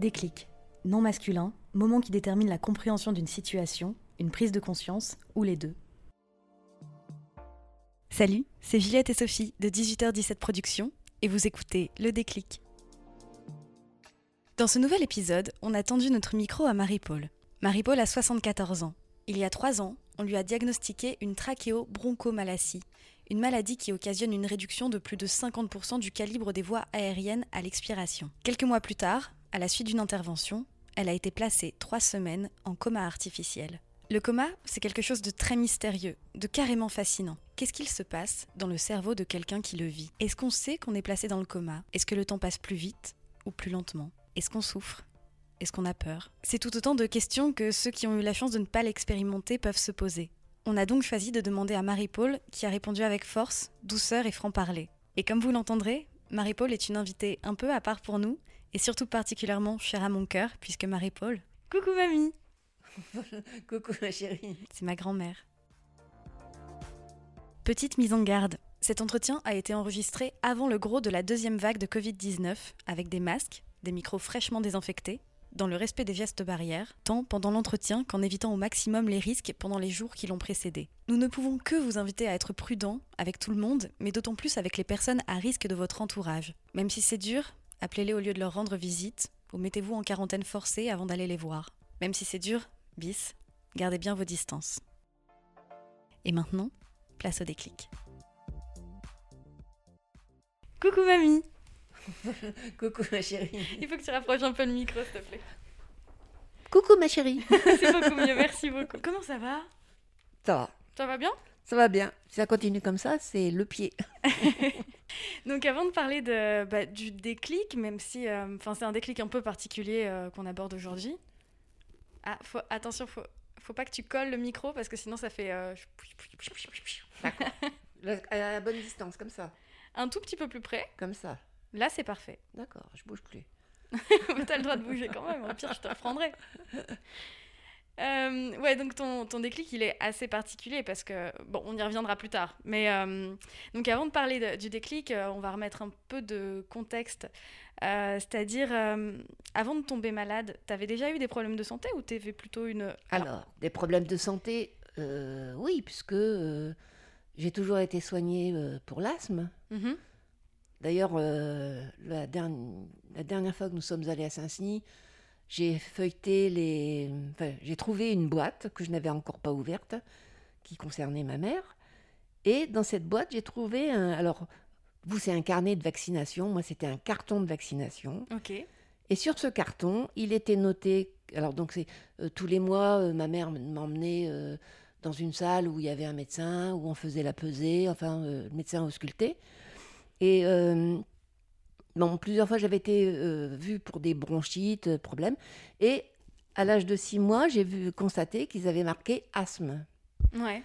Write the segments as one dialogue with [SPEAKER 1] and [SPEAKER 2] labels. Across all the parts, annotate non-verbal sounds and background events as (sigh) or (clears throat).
[SPEAKER 1] Déclic. Non masculin, moment qui détermine la compréhension d'une situation, une prise de conscience ou les deux. Salut, c'est Juliette et Sophie de 18h17 Productions et vous écoutez Le Déclic. Dans ce nouvel épisode, on a tendu notre micro à Marie-Paul. Marie-Paul a 74 ans. Il y a 3 ans, on lui a diagnostiqué une trachéobronchomalacie, une maladie qui occasionne une réduction de plus de 50% du calibre des voies aériennes à l'expiration. Quelques mois plus tard, à la suite d'une intervention, elle a été placée 3 semaines en coma artificiel. Le coma, c'est quelque chose de très mystérieux, de carrément fascinant. Qu'est-ce qu'il se passe dans le cerveau de quelqu'un qui le vit? Est-ce qu'on sait qu'on est placé dans le coma? Est-ce que le temps passe plus vite ou plus lentement? Est-ce qu'on souffre? Est-ce qu'on a peur? C'est tout autant de questions que ceux qui ont eu la chance de ne pas l'expérimenter peuvent se poser. On a donc choisi de demander à Marie-Paul, qui a répondu avec force, douceur et franc-parler. Et comme vous l'entendrez, Marie-Paul est une invitée un peu à part pour nous, et surtout particulièrement chère à mon cœur, puisque Marie-Paul... Coucou mamie (laughs)
[SPEAKER 2] Coucou ma chérie.
[SPEAKER 1] C'est ma grand-mère. Petite mise en garde. Cet entretien a été enregistré avant le gros de la deuxième vague de Covid-19, avec des masques, des micros fraîchement désinfectés, dans le respect des gestes barrières, tant pendant l'entretien qu'en évitant au maximum les risques pendant les jours qui l'ont précédé. Nous ne pouvons que vous inviter à être prudent avec tout le monde, mais d'autant plus avec les personnes à risque de votre entourage. Même si c'est dur, appelez-les au lieu de leur rendre visite, ou mettez-vous en quarantaine forcée avant d'aller les voir. Même si c'est dur, bis, gardez bien vos distances. Et maintenant, place au déclic. Coucou mamie (laughs)
[SPEAKER 2] Coucou ma chérie.
[SPEAKER 1] Il faut que tu rapproches un peu le micro, s'il te plaît.
[SPEAKER 2] Coucou ma chérie. (laughs)
[SPEAKER 1] C'est beaucoup mieux, merci beaucoup. Comment ça va?
[SPEAKER 2] Ça va.
[SPEAKER 1] Ça va bien?
[SPEAKER 2] Ça va bien. Si ça continue comme ça, c'est le pied. (laughs)
[SPEAKER 1] Donc avant de parler de, bah, du déclic, même si euh, c'est un déclic un peu particulier euh, qu'on aborde aujourd'hui. Ah, faut, attention, faut, faut pas que tu colles le micro parce que sinon ça fait... euh, (laughs)
[SPEAKER 2] à la bonne distance, comme ça.
[SPEAKER 1] un tout petit peu plus près.
[SPEAKER 2] Comme ça.
[SPEAKER 1] Là c'est parfait.
[SPEAKER 2] D'accord, je bouge plus.
[SPEAKER 1] Mais (laughs) t'as le droit de bouger quand même, au pire je te reprendrai. Euh, ouais, donc ton, ton déclic, il est assez particulier parce que, bon, on y reviendra plus tard. Mais euh, donc avant de parler de- du déclic, euh, on va remettre un peu de contexte. Euh, C'est-à-dire, avant de tomber malade, t'avais déjà eu des problèmes de santé ou t'avais plutôt une...
[SPEAKER 2] Alors, des problèmes de santé, oui, puisque j'ai toujours été soignée pour l'asthme.
[SPEAKER 1] Mhm.
[SPEAKER 2] D'ailleurs, la, derni- la dernière fois que nous sommes allés à Saint-Denis, j'ai feuilleté les. Enfin, j'ai trouvé une boîte que je n'avais encore pas ouverte, qui concernait ma mère. Et dans cette boîte, j'ai trouvé un. Alors, vous, c'est un carnet de vaccination. Moi, c'était un carton de vaccination.
[SPEAKER 1] Ok.
[SPEAKER 2] Et sur ce carton, il était noté. Alors, donc, c'est euh, tous les mois, euh, ma mère m'emmenait euh, dans une salle où il y avait un médecin, où on faisait la pesée, enfin, le médecin auscultait. Et bon, plusieurs fois, j'avais été euh, vue pour des bronchites, euh, problèmes. Et à l'âge de six mois, j'ai vu constater qu'ils avaient marqué asthme.
[SPEAKER 1] Ouais.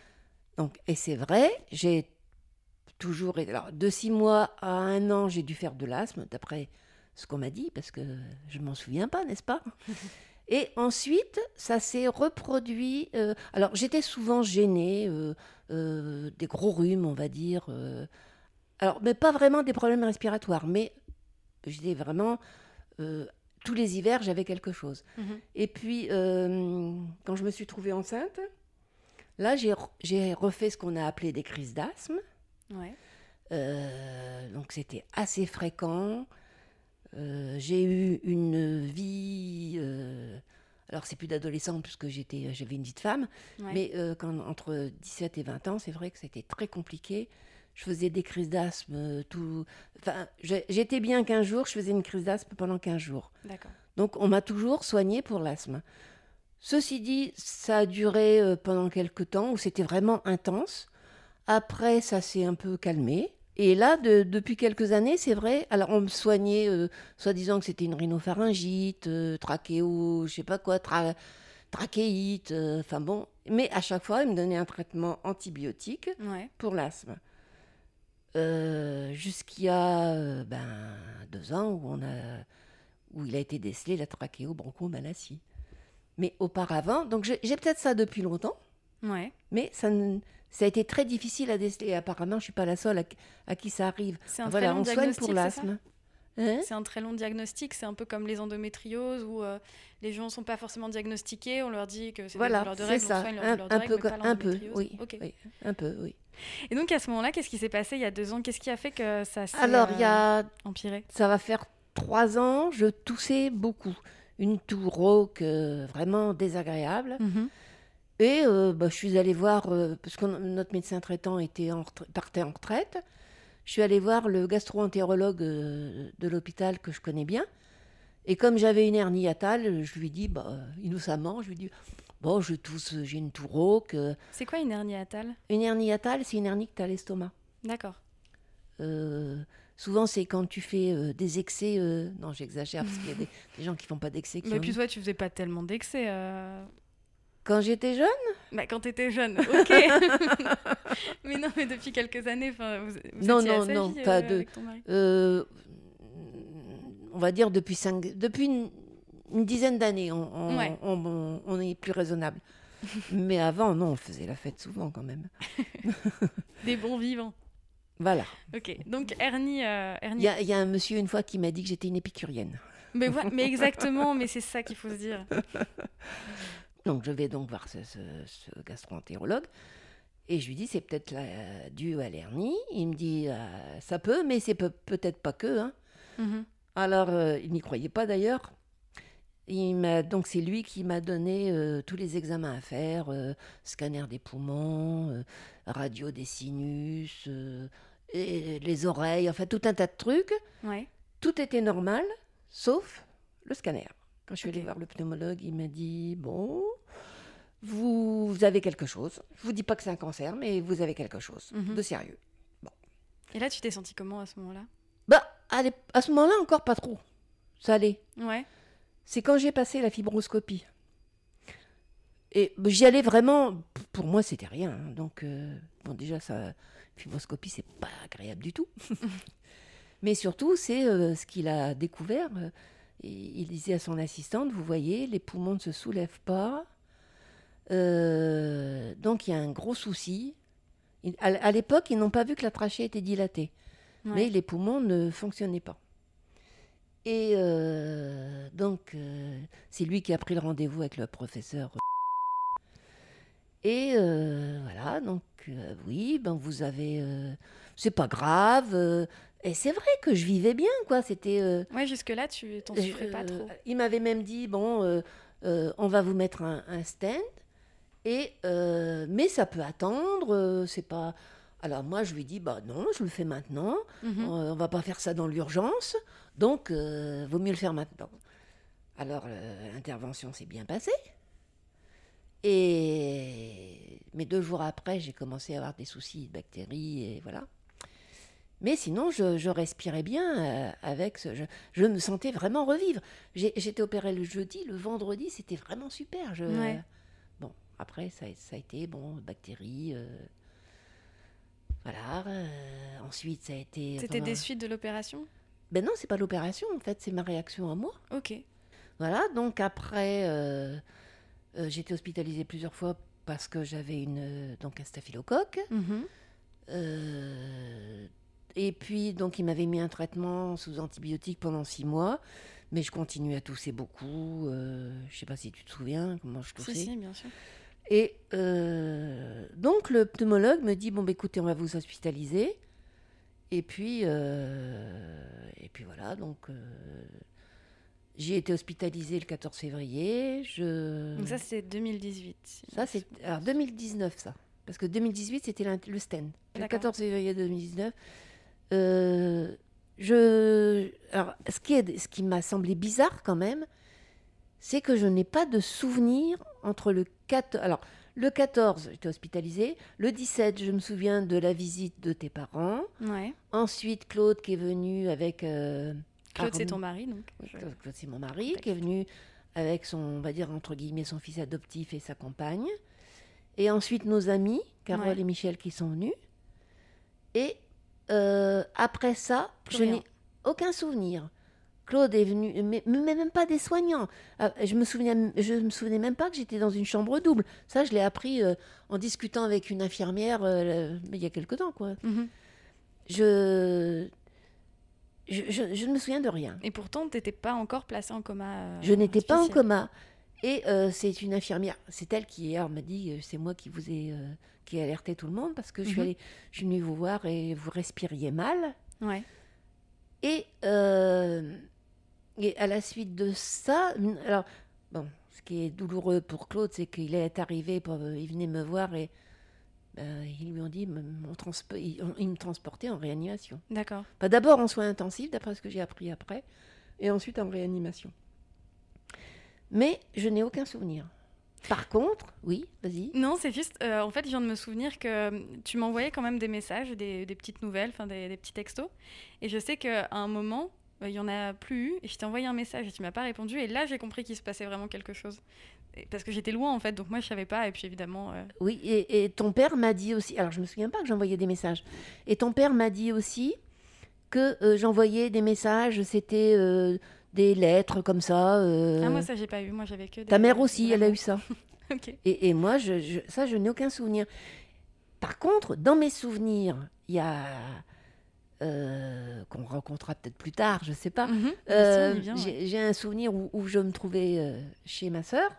[SPEAKER 2] Donc, et c'est vrai, j'ai toujours. Alors, de six mois à un an, j'ai dû faire de l'asthme, d'après ce qu'on m'a dit, parce que je m'en souviens pas, n'est-ce pas? (laughs) Et ensuite, ça s'est reproduit. euh, alors, j'étais souvent gênée, euh, euh, des gros rhumes, on va dire. alors, mais pas vraiment des problèmes respiratoires, mais j'étais vraiment. euh, tous les hivers, j'avais quelque chose.
[SPEAKER 1] Mhm.
[SPEAKER 2] Et puis, euh, quand je me suis trouvée enceinte, là, j'ai re- j'ai refait ce qu'on a appelé des crises d'asthme.
[SPEAKER 1] Ouais.
[SPEAKER 2] Euh, donc, c'était assez fréquent. Euh, j'ai eu une vie. alors, c'est plus d'adolescente puisque j'étais, j'avais une vie de femme.
[SPEAKER 1] Ouais.
[SPEAKER 2] Mais quand, entre 17 et 20 ans, c'est vrai que c'était très compliqué. Je faisais des crises d'asthme euh, tout. Enfin, j'étais bien 15 jours, je faisais une crise d'asthme pendant 15 jours.
[SPEAKER 1] D'accord.
[SPEAKER 2] Donc on m'a toujours soigné pour l'asthme. Ceci dit, ça a duré euh, pendant quelques temps où c'était vraiment intense. Après, ça s'est un peu calmé. Et là, de- depuis quelques années, c'est vrai. Alors, on me soignait, euh, soi-disant que c'était une rhinopharyngite, euh, trachéo, je sais pas quoi, tra- trachéite. euh, Enfin bon. Mais à chaque fois, ils me donnaient un traitement antibiotique
[SPEAKER 1] Ouais.
[SPEAKER 2] pour l'asthme. Euh, Jusqu'il y a euh, ben, deux ans où, on a, où il a été décelé la trachéobronchomalacie. Mais auparavant, donc j'ai peut-être ça depuis longtemps,
[SPEAKER 1] Ouais.
[SPEAKER 2] mais ça, ne- ça a été très difficile à déceler. Apparemment, je suis pas la seule à, qui- à qui ça arrive.
[SPEAKER 1] C'est un
[SPEAKER 2] Voilà,
[SPEAKER 1] très long
[SPEAKER 2] on soigne
[SPEAKER 1] diagnostic,
[SPEAKER 2] pour l'asthme. Hein?
[SPEAKER 1] C'est un très long diagnostic, c'est un peu comme les endométrioses où euh, les gens ne sont pas forcément diagnostiqués, on leur dit que c'est des
[SPEAKER 2] Voilà,
[SPEAKER 1] douleurs de
[SPEAKER 2] c'est
[SPEAKER 1] règles, on
[SPEAKER 2] ça.
[SPEAKER 1] soigne leurs
[SPEAKER 2] Un,
[SPEAKER 1] douleurs de
[SPEAKER 2] un peu,
[SPEAKER 1] mais pas
[SPEAKER 2] co- un peu,
[SPEAKER 1] l'endométriose.
[SPEAKER 2] oui,
[SPEAKER 1] Ok.
[SPEAKER 2] oui, un peu, oui.
[SPEAKER 1] Et donc à ce moment-là, qu'est-ce qui s'est passé il y a deux ans? Qu'est-ce qui a fait que ça s'est
[SPEAKER 2] Alors, il y
[SPEAKER 1] euh,
[SPEAKER 2] a
[SPEAKER 1] empiré?
[SPEAKER 2] Ça va faire trois ans, je toussais beaucoup. Une toux rauque euh, vraiment désagréable.
[SPEAKER 1] Mhm.
[SPEAKER 2] Et euh, bah, je suis allée voir, euh, parce que notre médecin traitant était en retra- partait en retraite, je suis allée voir le gastro-entérologue euh, de l'hôpital que je connais bien. Et comme j'avais une hernie hiatale, je lui dis, bah, innocemment, je lui dis, bon, je tousse, j'ai une toux rauque. euh.
[SPEAKER 1] C'est quoi une hernie hiatale
[SPEAKER 2] Une hernie hiatale, c'est une hernie que tu as à l'estomac.
[SPEAKER 1] D'accord.
[SPEAKER 2] Euh, souvent, c'est quand tu fais euh, des excès. euh, Non, j'exagère parce qu'il y a des, (laughs) des gens qui font pas d'excès.
[SPEAKER 1] Mais puis toi, tu faisais pas tellement d'excès.
[SPEAKER 2] Quand j'étais jeune,
[SPEAKER 1] Bah, quand t'étais jeune, (laughs) ok. (laughs) mais non, mais depuis quelques années, vous, vous
[SPEAKER 2] Non,
[SPEAKER 1] étiez
[SPEAKER 2] non, non,
[SPEAKER 1] vie,
[SPEAKER 2] pas de-
[SPEAKER 1] avec ton mari.
[SPEAKER 2] on va dire depuis, cinq, depuis une, une dizaine d'années, on, on,
[SPEAKER 1] Ouais.
[SPEAKER 2] on- on- on est plus raisonnable. (laughs) Mais avant, non, on faisait la fête souvent quand même. (laughs)
[SPEAKER 1] Des bons vivants.
[SPEAKER 2] Voilà.
[SPEAKER 1] Ok. Donc hernie, euh,
[SPEAKER 2] Il y a, il y a un monsieur une fois qui m'a dit que j'étais une épicurienne.
[SPEAKER 1] Mais, voilà, mais exactement, (laughs) mais c'est ça qu'il faut se dire.
[SPEAKER 2] Donc je vais donc voir ce, ce, ce gastro-entérologue et je lui dis c'est peut-être dû à l'hernie. Il me dit euh, ça peut, mais c'est peut- peut-être pas que. hein.
[SPEAKER 1] Mhm.
[SPEAKER 2] Alors euh, il n'y croyait pas d'ailleurs. Il m'a donc c'est lui qui m'a donné euh, tous les examens à faire, euh, scanner des poumons, euh, radio des sinus, et les oreilles, enfin tout un tas de trucs.
[SPEAKER 1] Ouais.
[SPEAKER 2] Tout était normal, sauf le scanner. Quand je suis allée
[SPEAKER 1] Ok.
[SPEAKER 2] voir le pneumologue, il m'a dit Bon, vous, vous avez quelque chose. Je vous dis pas que c'est un cancer, mais vous avez quelque chose
[SPEAKER 1] Mhm.
[SPEAKER 2] de sérieux.
[SPEAKER 1] Et là, tu t'es senti comment à ce moment-là?
[SPEAKER 2] Bah, à ce moment-là, encore pas trop. Ça allait.
[SPEAKER 1] Ouais.
[SPEAKER 2] C'est quand j'ai passé la fibroscopie. Et j'y allais vraiment. Pour moi, c'était rien. hein. Donc, euh, bon, déjà, ça, fibroscopie, c'est pas agréable du tout. (laughs) Mais surtout, c'est euh, ce qu'il a découvert. euh, et il disait à son assistante Vous voyez, les poumons ne se soulèvent pas. Euh, donc, il y a un gros souci. Il- à à l'époque, ils n'ont pas vu que la trachée était dilatée
[SPEAKER 1] Ouais.
[SPEAKER 2] mais les poumons ne fonctionnaient pas. Et euh, donc, euh, c'est lui qui a pris le rendez-vous avec le professeur. Et euh, voilà, donc oui, ben vous avez, c'est pas grave. et c'est vrai que je vivais bien, quoi. C'était.
[SPEAKER 1] Ouais, jusque-là, tu t'en souffrais pas trop.
[SPEAKER 2] Il m'avait même dit bon, on va vous mettre un, un stand, et mais ça peut attendre. c'est pas. Alors moi je lui dis bah non, je le fais maintenant.
[SPEAKER 1] Mhm.
[SPEAKER 2] Euh, on va pas faire ça dans l'urgence, donc euh, vaut mieux le faire maintenant. Alors euh, l'intervention s'est bien passée. Et mais deux jours après, j'ai commencé à avoir des soucis de bactéries et voilà. Mais sinon, je, je respirais bien euh, avec ce. Je, je me sentais vraiment revivre. J'étais opérée le jeudi, le vendredi, c'était vraiment super. Je,
[SPEAKER 1] Ouais.
[SPEAKER 2] Bon, après, ça, a- ça a été, bon, bactéries. Voilà. euh, ensuite, ça a été.
[SPEAKER 1] C'était des suites de l'opération?
[SPEAKER 2] Ben non, c'est pas l'opération, en fait, c'est ma réaction à moi.
[SPEAKER 1] Ok.
[SPEAKER 2] Voilà, donc après, euh, euh, j'ai été hospitalisée plusieurs fois parce que j'avais une euh, donc un staphylocoque.
[SPEAKER 1] Mhm.
[SPEAKER 2] Euh, et puis, donc, il m'avait mis un traitement sous antibiotiques pendant six mois, mais je continuais à tousser beaucoup. je sais pas si tu te souviens comment je toussais.
[SPEAKER 1] Si, si, bien sûr.
[SPEAKER 2] Et euh, donc, le pneumologue me dit Bon, bah, écoutez, on va vous hospitaliser. Et puis, euh, et puis voilà, donc. euh, j'ai été hospitalisée le 14 février. Je...
[SPEAKER 1] Donc ça, c'est 2018. si
[SPEAKER 2] Ça, c'est alors 2019, ça. Parce que 2018, c'était le stand. Le
[SPEAKER 1] D'accord.
[SPEAKER 2] 14 février 2019. Euh, je... Alors, ce qui, est... ce qui m'a semblé bizarre quand même, c'est que je n'ai pas de souvenir entre le 4... Alors, Le 14, j'étais hospitalisée. Le 17, je me souviens de la visite de tes parents.
[SPEAKER 1] Ouais.
[SPEAKER 2] Ensuite, Claude qui est venu avec. euh,
[SPEAKER 1] Claude, c'est ton mari, donc.
[SPEAKER 2] Claude, c'est mon mari, qui est venu avec son, on va dire, entre guillemets, son fils adoptif et sa compagne. Et ensuite, nos amis, Carole
[SPEAKER 1] Ouais.
[SPEAKER 2] et Michel, qui sont venus. Et euh, après ça,
[SPEAKER 1] Plus
[SPEAKER 2] je n'ai aucun souvenir. Claude est venu, mais, mais même pas des soignants. Ah, je me souviens, je me souvenais même pas que j'étais dans une chambre double. Ça, je l'ai appris euh, en discutant avec une infirmière euh, il y a quelque temps, quoi.
[SPEAKER 1] Mhm.
[SPEAKER 2] Je, je, je- je ne me souviens de rien.
[SPEAKER 1] Et pourtant, t'étais pas encore placé en coma. euh,
[SPEAKER 2] Je n'étais pas en coma. Et euh, c'est une infirmière, c'est elle qui hier m'a dit, euh, c'est moi qui vous ai, euh, qui ai alerté tout le monde parce que je suis
[SPEAKER 1] Mhm.
[SPEAKER 2] allée, je suis venue vous voir et vous respiriez mal.
[SPEAKER 1] Ouais.
[SPEAKER 2] Et, euh, et à la suite de ça, alors bon, ce qui est douloureux pour Claude, c'est qu'il est arrivé, pour, euh, il venait me voir et ben, ils lui ont dit, on transpo- ils, on- ils me transportaient en réanimation.
[SPEAKER 1] D'accord.
[SPEAKER 2] Enfin, D'abord en soins intensifs, d'après ce que j'ai appris après, et ensuite en réanimation. Mais je n'ai aucun souvenir. Par contre, oui, vas-y.
[SPEAKER 1] Non, c'est juste, euh, en fait, je viens de me souvenir que euh, tu m'envoyais quand même des messages, des, des petites nouvelles, enfin des, des petits textos. Et je sais qu'à un moment, euh, il y en a plus eu, et je t'ai envoyé un message et tu m'as pas répondu. Et là, j'ai compris qu'il se passait vraiment quelque chose. Parce que j'étais loin, en fait, donc moi, je savais pas. Et puis, évidemment, euh,
[SPEAKER 2] Oui, et, et ton père m'a dit aussi, alors je me souviens pas que j'envoyais des messages, et ton père m'a dit aussi que euh, j'envoyais des messages, c'était euh, des lettres comme ça.
[SPEAKER 1] ah, moi, ça, j'ai pas eu. Moi, j'avais que des.
[SPEAKER 2] ta mère aussi, elle a eu ça. (laughs)
[SPEAKER 1] Ok.
[SPEAKER 2] Et, et moi, je, je- ça, je n'ai aucun souvenir. Par contre, dans mes souvenirs, il y a. euh, qu'on rencontrera peut-être plus tard, je sais pas.
[SPEAKER 1] Mhm.
[SPEAKER 2] Euh,
[SPEAKER 1] ouais.
[SPEAKER 2] j'ai un souvenir où, où je me trouvais euh, chez ma sœur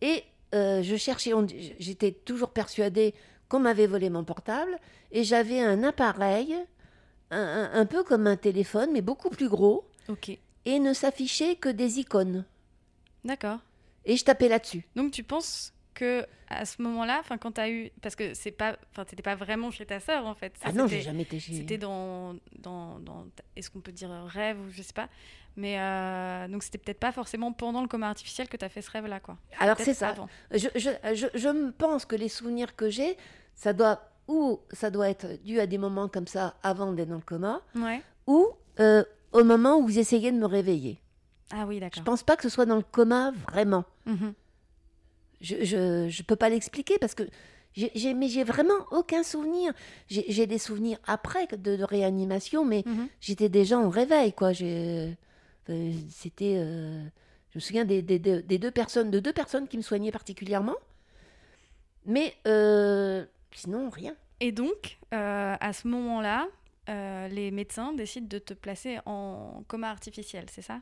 [SPEAKER 2] et je cherchais, j'étais toujours persuadée qu'on m'avait volé mon portable et j'avais un appareil, un, peu comme un téléphone, mais beaucoup plus gros et ne s'affichait que des icônes.
[SPEAKER 1] D'accord.
[SPEAKER 2] Et je tapais là-dessus.
[SPEAKER 1] Donc tu penses que à ce moment-là, enfin quand tu as eu parce que c'est pas enfin t'étais pas vraiment chez ta sœur en fait. Ça,
[SPEAKER 2] Ah non, j'ai jamais été chez.
[SPEAKER 1] C'était dans dans, dans est-ce qu'on peut dire rêve ou je sais pas. Mais euh, donc c'était peut-être pas forcément pendant le coma artificiel que tu as fait ce rêve là quoi.
[SPEAKER 2] Alors c'est ça.
[SPEAKER 1] avant.
[SPEAKER 2] Je, je, je, je pense que les souvenirs que j'ai, ça doit ou ça doit être dû à des moments comme ça avant d'être dans le coma,
[SPEAKER 1] Ouais.
[SPEAKER 2] ou euh, au moment où vous essayez de me réveiller.
[SPEAKER 1] Ah oui,
[SPEAKER 2] Je
[SPEAKER 1] d'accord.
[SPEAKER 2] pense pas que ce soit dans le coma vraiment.
[SPEAKER 1] Mhm.
[SPEAKER 2] Je je, je peux pas l'expliquer parce que j'ai mais j'ai vraiment aucun souvenir. J'ai des souvenirs après de, de réanimation, mais
[SPEAKER 1] Mhm.
[SPEAKER 2] j'étais déjà en réveil quoi. J'ai euh, c'était euh, je me souviens des, des- des- des deux personnes de deux personnes qui me soignaient particulièrement, mais euh, sinon rien.
[SPEAKER 1] Et donc euh, à ce moment-là, euh, les médecins décident de te placer en coma artificiel, c'est ça?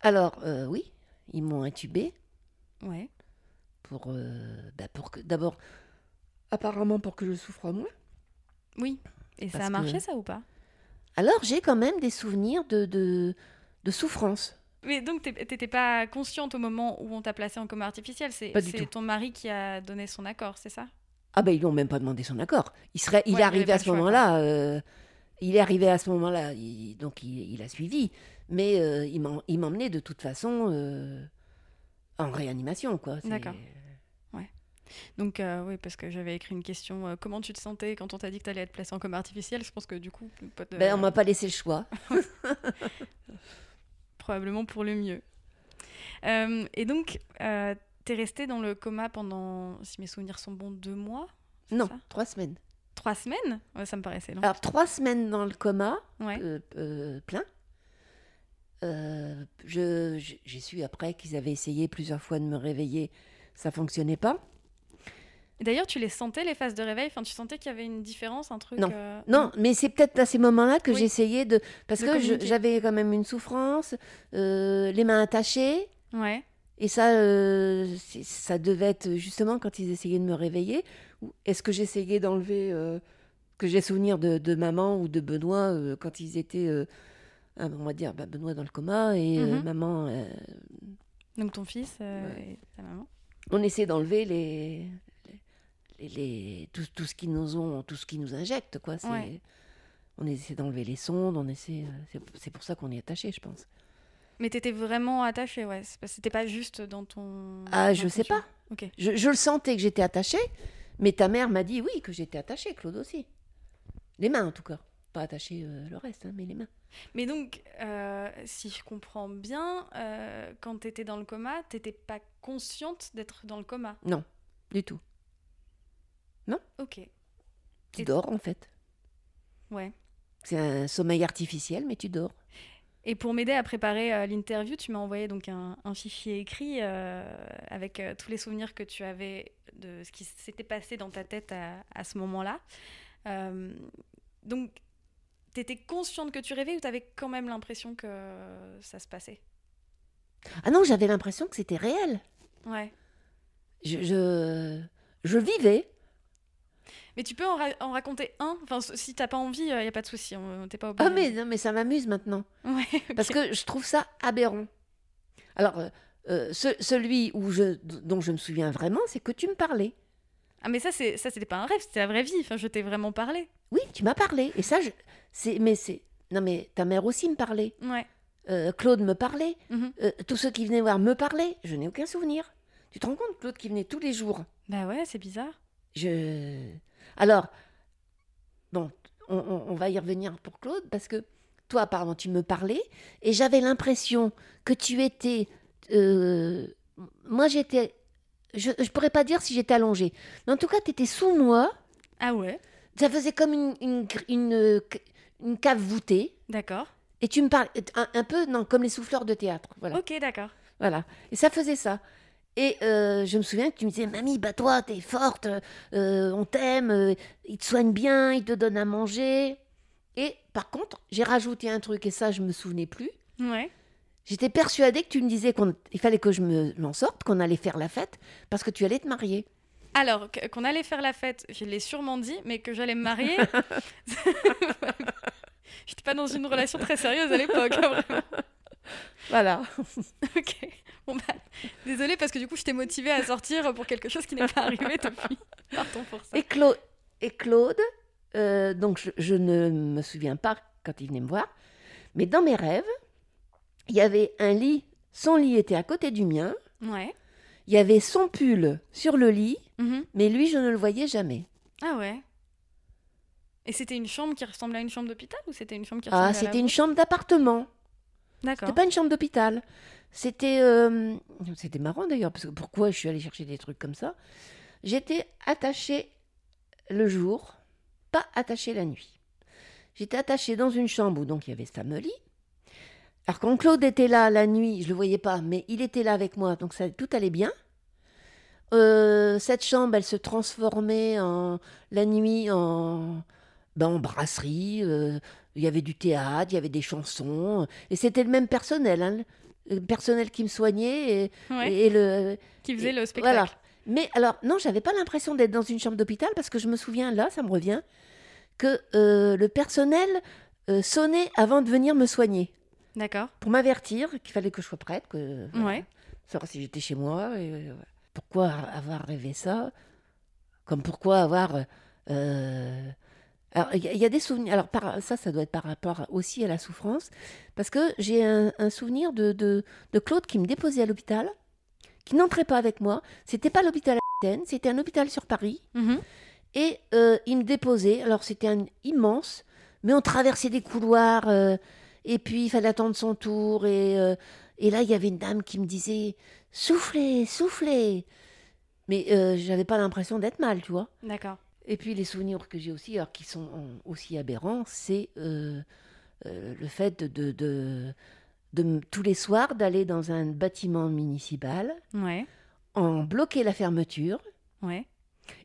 [SPEAKER 2] Alors euh, oui, ils m'ont intubé
[SPEAKER 1] Ouais.
[SPEAKER 2] Pour euh, bah, pour que d'abord apparemment pour que je souffre moins.
[SPEAKER 1] Oui. Et ça a marché
[SPEAKER 2] que-
[SPEAKER 1] ça ou pas?
[SPEAKER 2] Alors j'ai quand même des souvenirs de, de, de souffrance.
[SPEAKER 1] Mais donc t'étais pas consciente au moment où on t'a placé en coma artificiel, c'est ton mari qui a donné son accord, c'est ça?
[SPEAKER 2] Ah ben ils n'ont même pas demandé son accord. Il serait, il
[SPEAKER 1] Ouais,
[SPEAKER 2] arrivé à ce moment-là. euh, il est arrivé à ce moment-là, donc il, il a suivi. Mais euh, il m'en- il m'emmenait de toute façon euh, en réanimation, quoi.
[SPEAKER 1] D'accord. Donc euh, oui, parce que j'avais écrit une question, euh, comment tu te sentais quand on t'a dit que t'allais être placé en coma artificiel Je pense que du coup, de-
[SPEAKER 2] Ben, on m'a pas laissé le choix. (laughs)
[SPEAKER 1] probablement pour le mieux. Euh, et donc, t'es resté dans le coma pendant, si mes souvenirs sont bons, deux mois
[SPEAKER 2] Non, trois semaines.
[SPEAKER 1] Trois semaines? Ouais, Ça me paraissait long.
[SPEAKER 2] Alors trois semaines dans le coma,
[SPEAKER 1] ouais.
[SPEAKER 2] plein. Euh, J'ai su après qu'ils avaient essayé plusieurs fois de me réveiller, ça fonctionnait pas.
[SPEAKER 1] D'ailleurs, tu les sentais, les phases de réveil? Enfin, Tu sentais qu'il y avait une différence, un truc
[SPEAKER 2] Non.
[SPEAKER 1] euh,
[SPEAKER 2] Non, mais c'est peut-être à ces moments-là que
[SPEAKER 1] Oui.
[SPEAKER 2] j'essayais de... Parce
[SPEAKER 1] De
[SPEAKER 2] que j'avais quand même une souffrance, euh, les mains attachées,
[SPEAKER 1] Ouais.
[SPEAKER 2] et ça, euh, ça devait être justement quand ils essayaient de me réveiller. Ou Est-ce que j'essayais d'enlever... que j'ai souvenir de, de maman ou de Benoît quand ils étaient... on va dire bah, Benoît dans le coma et
[SPEAKER 1] Mhm.
[SPEAKER 2] maman...
[SPEAKER 1] Donc ton fils
[SPEAKER 2] Ouais.
[SPEAKER 1] et ta maman.
[SPEAKER 2] on essaie d'enlever les... les, tout, tout ce qui nous ont, tout ce qui nous injecte, quoi. C'est-
[SPEAKER 1] Ouais.
[SPEAKER 2] On essaie d'enlever les sondes, on essaie. euh, c'est- pour ça qu'on est attaché, je pense.
[SPEAKER 1] Mais t'étais vraiment attaché, ouais. C'était pas juste dans ton.
[SPEAKER 2] Ah,
[SPEAKER 1] dans
[SPEAKER 2] je
[SPEAKER 1] ton
[SPEAKER 2] sais pas.
[SPEAKER 1] Ok.
[SPEAKER 2] Je, je le sentais que j'étais attachée, mais ta mère m'a dit oui que j'étais attachée, Claude aussi. Les mains en tout cas. Pas attachée euh, le reste, hein, mais les mains.
[SPEAKER 1] Mais donc, euh, si je comprends bien, euh, quand tu étais dans le coma, t'étais pas consciente d'être dans le coma?
[SPEAKER 2] Non, du tout.
[SPEAKER 1] Ok.
[SPEAKER 2] Tu
[SPEAKER 1] Et-
[SPEAKER 2] dors en fait.
[SPEAKER 1] Ouais.
[SPEAKER 2] C'est un sommeil artificiel, mais tu dors.
[SPEAKER 1] Et pour m'aider à préparer euh, l'interview, tu m'as envoyé donc un, un fichier écrit euh, avec euh, tous les souvenirs que tu avais de ce qui s'était passé dans ta tête à, à ce moment-là. Donc, tu étais consciente que tu rêvais ou tu avais quand même l'impression que ça se passait?
[SPEAKER 2] Ah non, j'avais l'impression que c'était réel.
[SPEAKER 1] Ouais.
[SPEAKER 2] Je, je, je vivais.
[SPEAKER 1] Mais tu peux en, ra- en raconter un Enfin, si t'as pas envie, il n'y a pas de souci, on- t'es pas obligé.
[SPEAKER 2] Ah mais non, mais ça m'amuse maintenant. (laughs)
[SPEAKER 1] Ouais.
[SPEAKER 2] Parce que je trouve ça aberrant. Alors, euh, euh, ce- celui où je, dont je me souviens vraiment, c'est que tu me parlais.
[SPEAKER 1] Ah, mais ça, c'est ça c'était pas un rêve, c'était la vraie vie. Enfin, je t'ai vraiment parlé.
[SPEAKER 2] Oui, tu m'as parlé. Et ça, je, c'est, mais c'est, non mais ta mère aussi me parlait.
[SPEAKER 1] Ouais.
[SPEAKER 2] Euh, Claude me parlait.
[SPEAKER 1] Mhm.
[SPEAKER 2] Euh, tous ceux qui venaient voir me parlaient. Je n'ai aucun souvenir. Tu te rends compte, Claude, qui venait tous les jours?
[SPEAKER 1] Bah ouais, c'est bizarre.
[SPEAKER 2] Je... Alors, bon, on, on- on va y revenir pour Claude, parce que toi, apparemment, tu me parlais, et j'avais l'impression que tu étais... euh, Moi, j'étais... Je ne pourrais pas dire si j'étais allongée, mais en tout cas, tu étais sous moi.
[SPEAKER 1] Ah ouais
[SPEAKER 2] Ça faisait comme une, une, une, une cave voûtée,
[SPEAKER 1] D'accord.
[SPEAKER 2] et tu me parlais un, un peu, non, comme les souffleurs de théâtre. Voilà.
[SPEAKER 1] Ok, d'accord.
[SPEAKER 2] Voilà. Et ça faisait ça. Et euh, je me souviens que tu me disais, Mamie, bah toi, t'es forte, euh, on t'aime, euh, il te soigne bien, il te donne à manger. Et par contre, j'ai rajouté un truc, et ça, je me souvenais plus.
[SPEAKER 1] Ouais.
[SPEAKER 2] J'étais persuadée que tu me disais qu'il fallait que je me, m'en sorte, qu'on allait faire la fête, parce que tu allais te marier.
[SPEAKER 1] Alors, qu'on allait faire la fête, je l'ai sûrement dit, mais que j'allais me marier. (laughs) (laughs) J'étais pas dans une relation très sérieuse à l'époque, hein, vraiment.
[SPEAKER 2] Voilà. (laughs)
[SPEAKER 1] Ok. Bon bah, désolée parce que du coup, je t'ai motivée à sortir pour quelque chose qui n'est pas arrivé depuis. (laughs) Pardon pour ça.
[SPEAKER 2] Et, et Claude, euh, donc je, je ne me souviens pas quand il venait me voir, mais dans mes rêves, il y avait un lit, son lit était à côté du mien,
[SPEAKER 1] Ouais.
[SPEAKER 2] il y avait son pull sur le lit,
[SPEAKER 1] Mhm.
[SPEAKER 2] mais lui, je ne le voyais jamais.
[SPEAKER 1] Ah ouais. Et c'était une chambre qui ressemblait à une chambre d'hôpital ou c'était une chambre qui
[SPEAKER 2] Ah,
[SPEAKER 1] ressemblait à la
[SPEAKER 2] c'était une chambre d'appartement,
[SPEAKER 1] D'accord.
[SPEAKER 2] c'était pas une chambre d'hôpital. C'était euh, c'était marrant d'ailleurs, parce que pourquoi je suis allée chercher des trucs comme ça J'étais attachée le jour, pas attachée la nuit. J'étais attachée dans une chambre où donc il y avait lit. Alors quand Claude était là la nuit, je le voyais pas, mais il était là avec moi, donc ça, tout allait bien. Euh, cette chambre, elle se transformait en la nuit en, ben, en brasserie. euh, il y avait du théâtre, il y avait des chansons, et c'était le même personnel, hein, le personnel qui me soignait et,
[SPEAKER 1] Ouais.
[SPEAKER 2] et le,
[SPEAKER 1] Qui faisait
[SPEAKER 2] et-
[SPEAKER 1] le spectacle.
[SPEAKER 2] Voilà. Mais alors, non, j'avais pas l'impression d'être dans une chambre d'hôpital parce que je me souviens, là, ça me revient, que euh, le personnel euh, sonnait avant de venir me soigner
[SPEAKER 1] D'accord.
[SPEAKER 2] pour m'avertir qu'il fallait que je sois prête, que
[SPEAKER 1] Ouais.
[SPEAKER 2] savoir si j'étais chez moi. Et, euh, pourquoi avoir rêvé ça? Comme pourquoi avoir. euh, Alors, il y, a- il y a des souvenirs. Alors, par- ça, ça doit être par rapport aussi à la souffrance. Parce que j'ai un, un souvenir de, de, de Claude qui me déposait à l'hôpital, qui n'entrait pas avec moi. C'était pas l'hôpital à Athènes, c'était un hôpital sur Paris.
[SPEAKER 1] Mhm.
[SPEAKER 2] Et euh, il me déposait. Alors, c'était un immense, mais on traversait des couloirs. euh, et puis, il fallait attendre son tour. Et, euh, et là, il y avait une dame qui me disait Soufflez, soufflez. Mais j'avais pas l'impression d'être mal, tu vois.
[SPEAKER 1] D'accord.
[SPEAKER 2] Et puis, les souvenirs que j'ai aussi, alors qui sont aussi aberrants, c'est euh, euh, le fait de, tous les soirs d'aller dans un bâtiment municipal,
[SPEAKER 1] Ouais.
[SPEAKER 2] en bloquer la fermeture.
[SPEAKER 1] Ouais.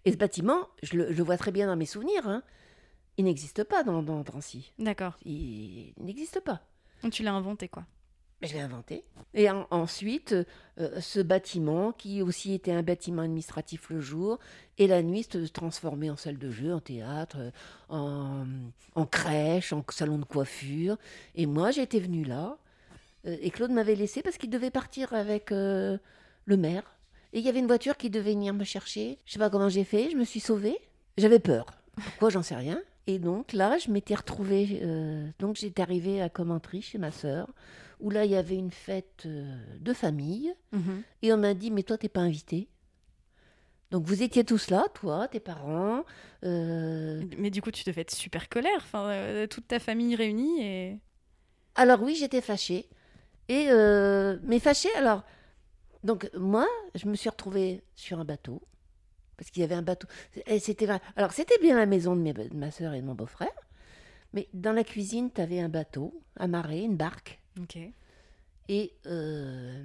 [SPEAKER 2] Et ce bâtiment, je le, je le vois très bien dans mes souvenirs, hein, il n'existe pas dans, dans Drancy.
[SPEAKER 1] D'accord.
[SPEAKER 2] Il, il n'existe pas.
[SPEAKER 1] Donc tu l'as inventé quoi.
[SPEAKER 2] Je l'ai inventé. Et en- ensuite, euh, ce bâtiment, qui aussi était un bâtiment administratif le jour, et la nuit se transformait en salle de jeu, en théâtre, euh, en, crèche, en salon de coiffure. Et moi, j'étais venue là, euh, et Claude m'avait laissé parce qu'il devait partir avec le maire. Et il y avait une voiture qui devait venir me chercher. Je sais pas comment j'ai fait, je me suis sauvée. J'avais peur. Pourquoi, j'en sais rien. Et donc là, je m'étais retrouvée. donc j'étais arrivée à Commentry chez ma sœur où là il y avait une fête euh, de famille
[SPEAKER 1] Mhm.
[SPEAKER 2] et on m'a dit mais toi t'es pas invité Donc vous étiez tous là, toi, tes parents. euh,
[SPEAKER 1] Mais du coup, tu devais être super colère. Enfin, euh, toute ta famille réunie et.
[SPEAKER 2] Alors oui, j'étais fâchée. Et euh, mais fâchée, alors donc moi, je me suis retrouvée sur un bateau parce qu'il y avait un bateau. Et c'était. Alors c'était bien la maison de, mes- de ma soeur et de mon beau-frère, mais dans la cuisine, tu avais un bateau amarré, une barque,
[SPEAKER 1] Ok.
[SPEAKER 2] et euh,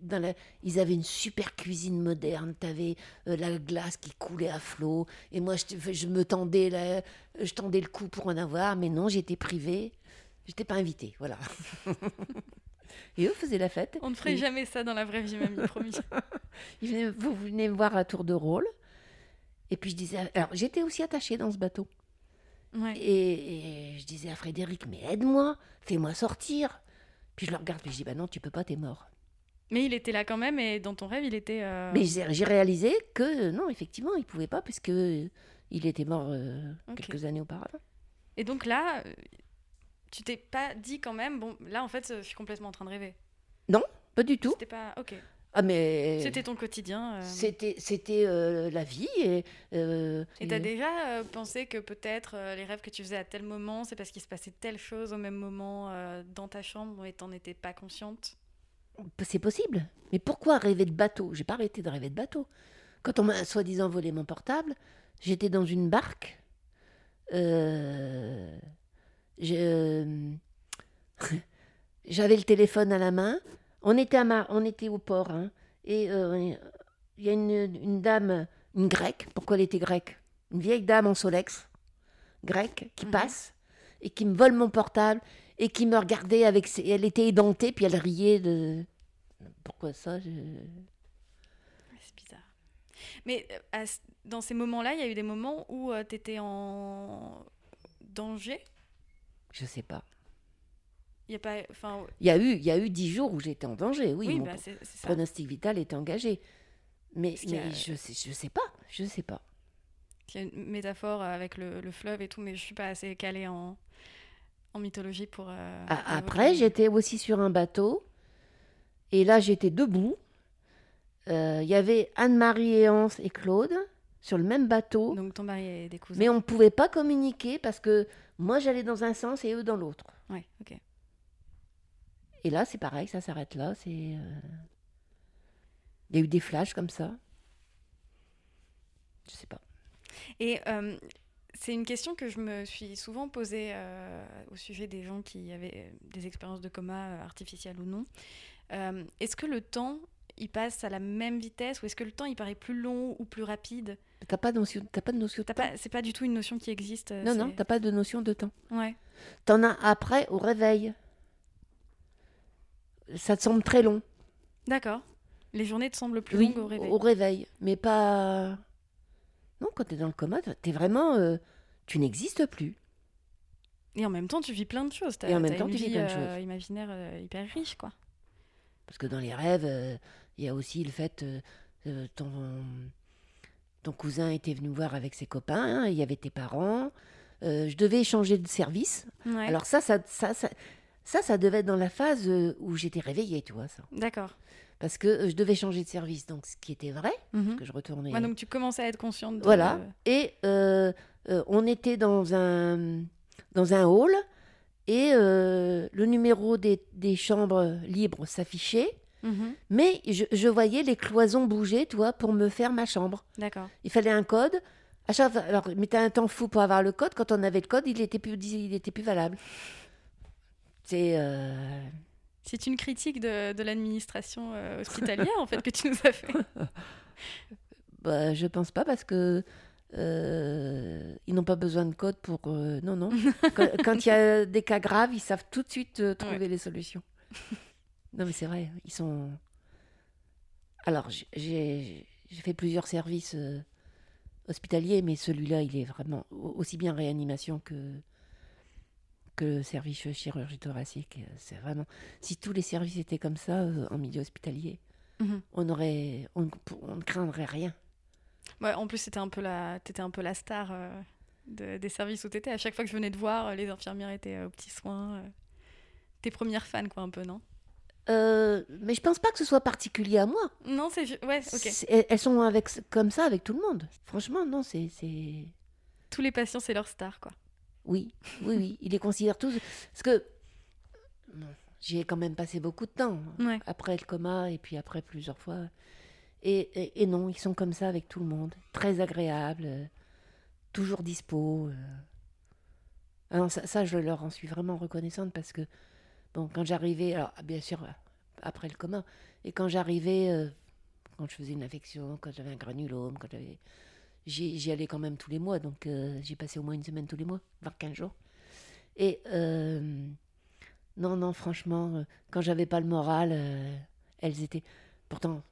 [SPEAKER 2] dans la, ils avaient une super cuisine moderne. Tu avais la glace qui coulait à flot, et moi je, me tendais, la- je tendais le cou pour en avoir, mais non, j'étais privée. J'étais pas invitée, voilà. (laughs) Et eux faisaient la fête.
[SPEAKER 1] On ne ferait jamais ça dans la vraie vie, mamie, promis. (laughs)
[SPEAKER 2] ils venaient- vous venez me voir à tour de rôle. Et puis je disais, alors j'étais aussi attachée dans ce bateau.
[SPEAKER 1] Ouais.
[SPEAKER 2] Et, et je disais à Frédéric, mais aide-moi, fais-moi sortir. Puis je le regarde, puis je dis, bah non, tu peux pas, t'es mort.
[SPEAKER 1] Mais il était là quand même et dans ton rêve, il était. euh,
[SPEAKER 2] Mais j'ai réalisé que non, effectivement, il pouvait pas, puisque il était mort euh, quelques années auparavant.
[SPEAKER 1] Et donc là, euh, tu t'es pas dit quand même, bon, là en fait, je suis complètement en train de rêver.
[SPEAKER 2] Pas du tout.
[SPEAKER 1] C'était pas. Ok.
[SPEAKER 2] Ah, mais.
[SPEAKER 1] C'était ton quotidien. euh,
[SPEAKER 2] C'était, c'était euh, la vie. Et, euh,
[SPEAKER 1] déjà euh, pensé que peut-être les rêves que tu faisais à tel moment, c'est parce qu'il se passait telle chose au même moment dans ta chambre et t'en étais pas consciente?
[SPEAKER 2] C'est possible. Mais pourquoi rêver de bateau? J'ai pas arrêté de rêver de bateau. Quand on m'a soi-disant volé mon portable, j'étais dans une barque. (laughs) J'avais le téléphone à la main. On était, à Mar- on était au port. hein. Et euh, il y a une, une dame, une grecque. Pourquoi elle était grecque? Une vieille dame en solex, grecque, qui
[SPEAKER 1] Mhm.
[SPEAKER 2] passe et qui me vole mon portable et qui me regardait avec ses... Elle était édentée, puis elle riait de... Pourquoi ça je...
[SPEAKER 1] C'est bizarre. Mais euh, à dans ces moments-là, il y a eu des moments où tu t'étais en danger?
[SPEAKER 2] Je sais pas.
[SPEAKER 1] Il y a pas. Enfin,
[SPEAKER 2] Il y a eu, il y a eu dix jours où j'étais en danger, oui.
[SPEAKER 1] oui,
[SPEAKER 2] mon
[SPEAKER 1] bah, ça.
[SPEAKER 2] pronostic vital était engagé. Mais,
[SPEAKER 1] a-
[SPEAKER 2] je sais, je sais pas, je sais pas.
[SPEAKER 1] Il y a une métaphore avec le, le fleuve et tout, mais je suis pas assez calée en, en mythologie pour. euh,
[SPEAKER 2] A-
[SPEAKER 1] pour
[SPEAKER 2] Après, j'étais aussi sur un bateau. Et là, j'étais debout. Euh, Il y avait Anne-Marie et Hans et Claude sur le même bateau.
[SPEAKER 1] Donc ton mari est des cousins.
[SPEAKER 2] Mais on ne pouvait pas communiquer parce que moi, j'allais dans un sens et eux dans l'autre.
[SPEAKER 1] Ouais, ok.
[SPEAKER 2] Et là, c'est pareil, ça s'arrête là. C'est. euh, Il y a eu des flashs comme ça. Je sais pas.
[SPEAKER 1] Et euh, c'est une question que je me suis souvent posée euh, au sujet des gens qui avaient des expériences de coma artificielles ou non. Euh, est-ce que le temps, il passe à la même vitesse ou est-ce que le temps, il paraît plus long ou plus rapide?
[SPEAKER 2] T'as pas notion, t'as pas de notion de
[SPEAKER 1] T'as
[SPEAKER 2] temps?
[SPEAKER 1] pas, C'est pas du tout une notion qui existe.
[SPEAKER 2] Non, non,
[SPEAKER 1] c'est-
[SPEAKER 2] t'as pas de notion de temps.
[SPEAKER 1] Ouais.
[SPEAKER 2] T'en as après au réveil. Ça te semble très long.
[SPEAKER 1] D'accord. Les journées te semblent plus
[SPEAKER 2] oui,
[SPEAKER 1] longues au réveil.
[SPEAKER 2] au réveil, mais pas. Non, quand t'es dans le coma, t'es vraiment. euh, tu n'existes plus.
[SPEAKER 1] Et en même temps, tu vis plein de choses.
[SPEAKER 2] Et en même temps,
[SPEAKER 1] une
[SPEAKER 2] tu vis plein de
[SPEAKER 1] euh,
[SPEAKER 2] choses.
[SPEAKER 1] imaginaire euh, hyper riche, quoi.
[SPEAKER 2] Parce que dans les rêves, il y a aussi le fait. ton, ton cousin était venu voir avec ses copains, hein, il y avait tes parents. je devais changer de service.
[SPEAKER 1] Ouais.
[SPEAKER 2] Alors ça ça, ça, ça, ça, ça devait être dans la phase euh, où j'étais réveillée, tu vois, ça.
[SPEAKER 1] D'accord.
[SPEAKER 2] Parce que euh, je devais changer de service, donc ce qui était vrai,
[SPEAKER 1] Mhm.
[SPEAKER 2] que je retournais.
[SPEAKER 1] Ouais, donc tu commençais à être consciente de...
[SPEAKER 2] Voilà. Et euh, euh, on était dans un, dans un hall et euh, le numéro des, des chambres libres s'affichait,
[SPEAKER 1] Mhm.
[SPEAKER 2] mais je, je voyais les cloisons bouger, tu vois, pour me faire ma chambre.
[SPEAKER 1] D'accord.
[SPEAKER 2] Il fallait un code. À chaque fois, alors, il mettait un temps fou pour avoir le code. Quand on avait le code, il était plus, il était plus valable. C'est. euh,
[SPEAKER 1] C'est une critique de, de l'administration euh, hospitalière, en fait, (laughs) que tu nous as fait.
[SPEAKER 2] bah, je pense pas parce que. euh, ils n'ont pas besoin de code pour. euh, non, non. (laughs) quand il y a des cas graves, ils savent tout de suite euh, trouver
[SPEAKER 1] Ouais.
[SPEAKER 2] les solutions. (laughs) non, mais c'est vrai. Ils sont. Alors, j'ai fait plusieurs services hospitaliers, mais celui-là, il est vraiment au- aussi bien réanimation que que le service chirurgie thoracique. euh, C'est vraiment. Si tous les services étaient comme ça euh, en milieu hospitalier,
[SPEAKER 1] Mhm.
[SPEAKER 2] on aurait, on, on ne craindrait rien.
[SPEAKER 1] Ouais, en plus, c'était un peu la, t'étais un peu la star euh, de- des services où t'étais. À chaque fois que je venais te voir, les infirmières étaient euh, aux petits soins. Tes premières fans, quoi, un peu, non?
[SPEAKER 2] Mais je pense pas que ce soit particulier à moi.
[SPEAKER 1] Non, c'est. Ouais, ok.
[SPEAKER 2] Elles elles sont avec, comme ça avec tout le monde. Franchement, non, c'est. c'est-
[SPEAKER 1] Tous les patients, c'est leur star, quoi.
[SPEAKER 2] Oui, oui, oui. Ils les considèrent tous. Parce que. J'y ai quand même passé beaucoup de temps.
[SPEAKER 1] Ouais.
[SPEAKER 2] Après le coma et puis après plusieurs fois. Et, et- et non, ils sont comme ça avec tout le monde. Très agréables. euh, toujours dispo. euh. Alors ça, ça, je leur en suis vraiment reconnaissante parce que, bon, quand j'arrivais, alors bien sûr, après le coma, et quand j'arrivais, euh, quand je faisais une infection, quand j'avais un granulome, quand j'avais. J'y allais quand même tous les mois, donc euh, j'ai passé au moins une semaine tous les mois, voire 15 jours. Et euh, non, non, franchement, euh, quand j'avais pas le moral, euh, elles étaient. Pourtant,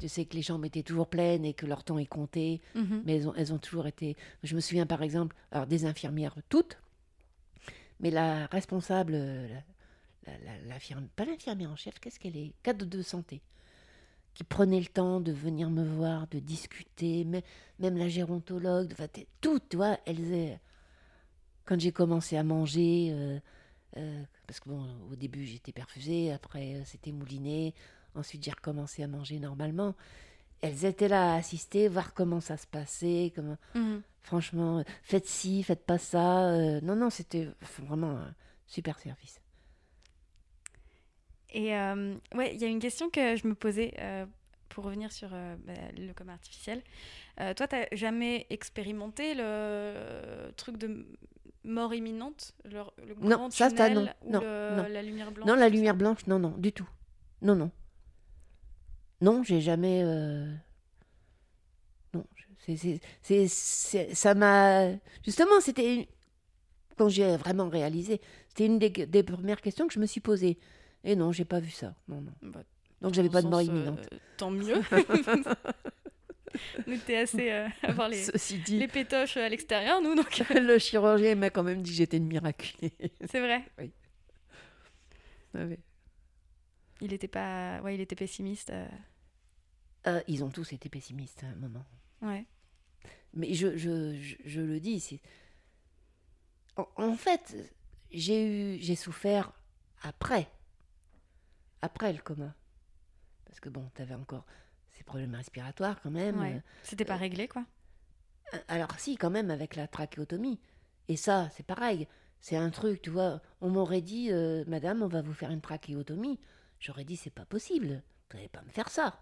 [SPEAKER 2] je sais que les chambres étaient toujours pleines et que leur temps est compté,
[SPEAKER 1] Mhm.
[SPEAKER 2] mais elles ont, elles ont toujours été. Je me souviens par exemple, alors des infirmières toutes, mais la responsable, la, la- pas l'infirmière en chef, qu'est-ce qu'elle est? Cadre de santé, qui prenait le temps de venir me voir, de discuter, mais- même la gérontologue, enfin, t'es- toutes, tu vois, elles. euh, Quand j'ai commencé à manger, euh, euh, parce que bon, au début j'étais perfusée, après c'était mouliné, ensuite j'ai recommencé à manger normalement. Elles étaient là à assister, voir comment ça se passait, comment,
[SPEAKER 1] Mhm.
[SPEAKER 2] franchement, faites ci, faites pas ça. euh, non, non, c'était vraiment un super service.
[SPEAKER 1] Et euh, ouais, il y a une question que je me posais euh, pour revenir sur euh, bah, le coma artificiel. Euh, toi, t'as jamais expérimenté le truc de mort imminente, le, le
[SPEAKER 2] Non,
[SPEAKER 1] grand
[SPEAKER 2] ça, ça,
[SPEAKER 1] tunnel
[SPEAKER 2] non,
[SPEAKER 1] ou
[SPEAKER 2] non,
[SPEAKER 1] le-
[SPEAKER 2] non.
[SPEAKER 1] la lumière blanche
[SPEAKER 2] non, la
[SPEAKER 1] ça
[SPEAKER 2] lumière blanche, non, non, du tout. Non, non. Non, j'ai jamais. euh, Non, c'est, ça m'a. Justement, c'était. une- Quand j'ai vraiment réalisé, c'était une des, des premières questions que je me suis posée. Et non, j'ai pas vu ça. Non, non.
[SPEAKER 1] Bah,
[SPEAKER 2] Donc j'avais pas de mort
[SPEAKER 1] sens, euh,
[SPEAKER 2] imminente.
[SPEAKER 1] tant mieux. (laughs) nous, t'es assez euh, à voir les,
[SPEAKER 2] Ceci dit,
[SPEAKER 1] les pétoches à l'extérieur, nous, donc (laughs)
[SPEAKER 2] le chirurgien m'a quand même dit que j'étais une miraculée. (laughs)
[SPEAKER 1] c'est vrai.
[SPEAKER 2] Ah oui.
[SPEAKER 1] Il était pas, ouais, il était pessimiste. euh,
[SPEAKER 2] Euh, ils ont tous été pessimistes à un moment.
[SPEAKER 1] Ouais.
[SPEAKER 2] Mais je, je, je, je le dis, c'est... En, en fait, j'ai eu, j'ai souffert après. Après le coma. Parce que bon, t'avais encore ces problèmes respiratoires quand même.
[SPEAKER 1] ouais. C'était pas réglé, quoi.
[SPEAKER 2] Euh, alors si, quand même, avec la trachéotomie. Et ça, c'est pareil. C'est un truc, tu vois. On m'aurait dit, euh, madame, on va vous faire une trachéotomie. J'aurais dit, c'est pas possible. Vous n'allez pas me faire ça.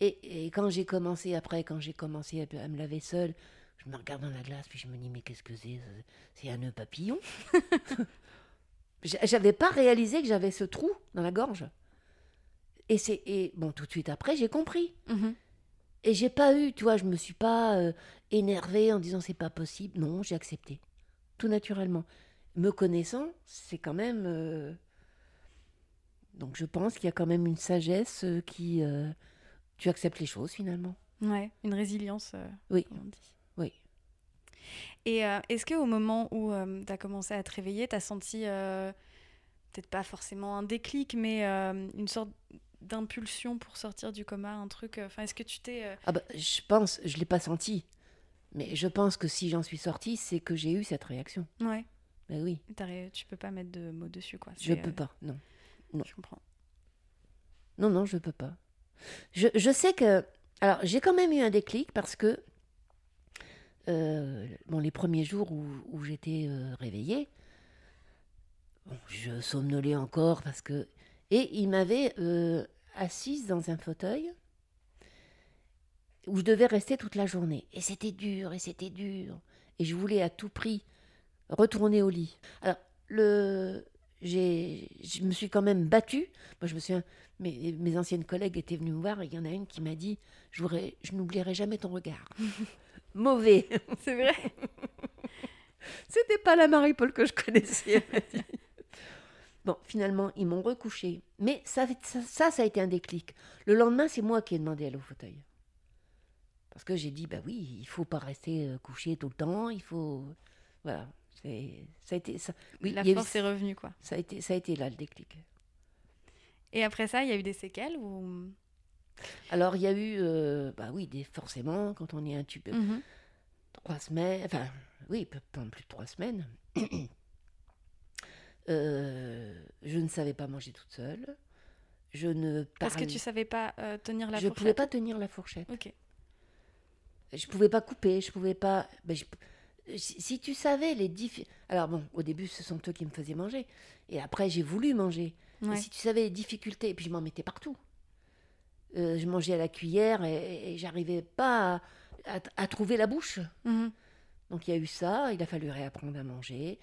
[SPEAKER 2] Et, et quand j'ai commencé, après, quand j'ai commencé à, à me laver seule, je me regarde dans la glace, puis je me dis, mais qu'est-ce que c'est? C'est un nœud papillon (laughs) J'avais pas réalisé que j'avais ce trou dans la gorge. Et c'est et bon, tout de suite après, j'ai compris.
[SPEAKER 1] Mhm.
[SPEAKER 2] Et j'ai pas eu, tu vois, je me suis pas euh, énervée en disant c'est pas possible. Non, j'ai accepté. Tout naturellement. Me connaissant, c'est quand même. euh, Donc je pense qu'il y a quand même une sagesse euh, qui. euh, Tu acceptes les choses finalement.
[SPEAKER 1] Ouais, une résilience,
[SPEAKER 2] Oui.
[SPEAKER 1] comme on dit. Et euh, est-ce qu'au moment où tu as commencé à te réveiller, tu as senti, euh, peut-être pas forcément un déclic, mais euh, une sorte d'impulsion pour sortir du coma, un truc euh, Enfin, est-ce que tu t'es... euh,
[SPEAKER 2] Ah bah, je pense, je l'ai pas senti. Mais je pense que si j'en suis sortie, c'est que j'ai eu cette réaction.
[SPEAKER 1] Ouais,
[SPEAKER 2] Ben oui,
[SPEAKER 1] tu peux pas mettre de mots dessus, quoi.
[SPEAKER 2] je peux
[SPEAKER 1] euh,
[SPEAKER 2] pas. Non. non.
[SPEAKER 1] Je comprends.
[SPEAKER 2] Non, non, je peux pas. Je, je sais que. Alors, j'ai quand même eu un déclic parce que. Euh, bon, les premiers jours où, j'étais euh, réveillée, je somnolais encore parce que. Et il m'avait euh, assise dans un fauteuil où je devais rester toute la journée. Et c'était dur, et c'était dur. Et je voulais à tout prix retourner au lit. Alors, le. Je me suis quand même battue. Moi, je me souviens, mes, mes anciennes collègues étaient venues me voir et il y en a une qui m'a dit je n'oublierai jamais ton regard. Mauvais. (laughs)
[SPEAKER 1] C'est vrai
[SPEAKER 2] C'était pas la Marie-Paul que je connaissais. bon, finalement, ils m'ont recouché. Mais ça, ça, a été un déclic. Le lendemain, c'est moi qui ai demandé à aller au fauteuil. Parce que j'ai dit Bah oui, il faut pas rester euh, couché tout le temps. Il faut. Voilà. Ça a été. Ça, oui,
[SPEAKER 1] La
[SPEAKER 2] eu-
[SPEAKER 1] force est revenue, quoi.
[SPEAKER 2] ça, a été, ça a été là le déclic.
[SPEAKER 1] Et après ça, il y a eu des séquelles ou...
[SPEAKER 2] Alors, il y a eu, euh, bah oui, des, forcément, quand on est intubé,
[SPEAKER 1] Mhm.
[SPEAKER 2] trois semaines, enfin, oui, pendant plus de trois semaines, (clears throat) euh, je ne savais pas manger toute seule. je ne
[SPEAKER 1] Parce que
[SPEAKER 2] parlais-
[SPEAKER 1] tu savais pas euh, tenir la
[SPEAKER 2] je
[SPEAKER 1] fourchette.
[SPEAKER 2] pouvais pas tenir la fourchette.
[SPEAKER 1] Ok.
[SPEAKER 2] Je pouvais pas couper, je pouvais pas. ben, je- Si, si tu savais les diffi- Alors bon, au début, ce sont eux qui me faisaient manger. Et après, j'ai voulu manger. Mais
[SPEAKER 1] Ouais.
[SPEAKER 2] si tu savais les difficultés, et puis je m'en mettais partout. Euh, je mangeais à la cuillère et, et j'arrivais pas à, à- à trouver la bouche.
[SPEAKER 1] Mhm.
[SPEAKER 2] Donc il y a eu ça, il a fallu réapprendre à manger,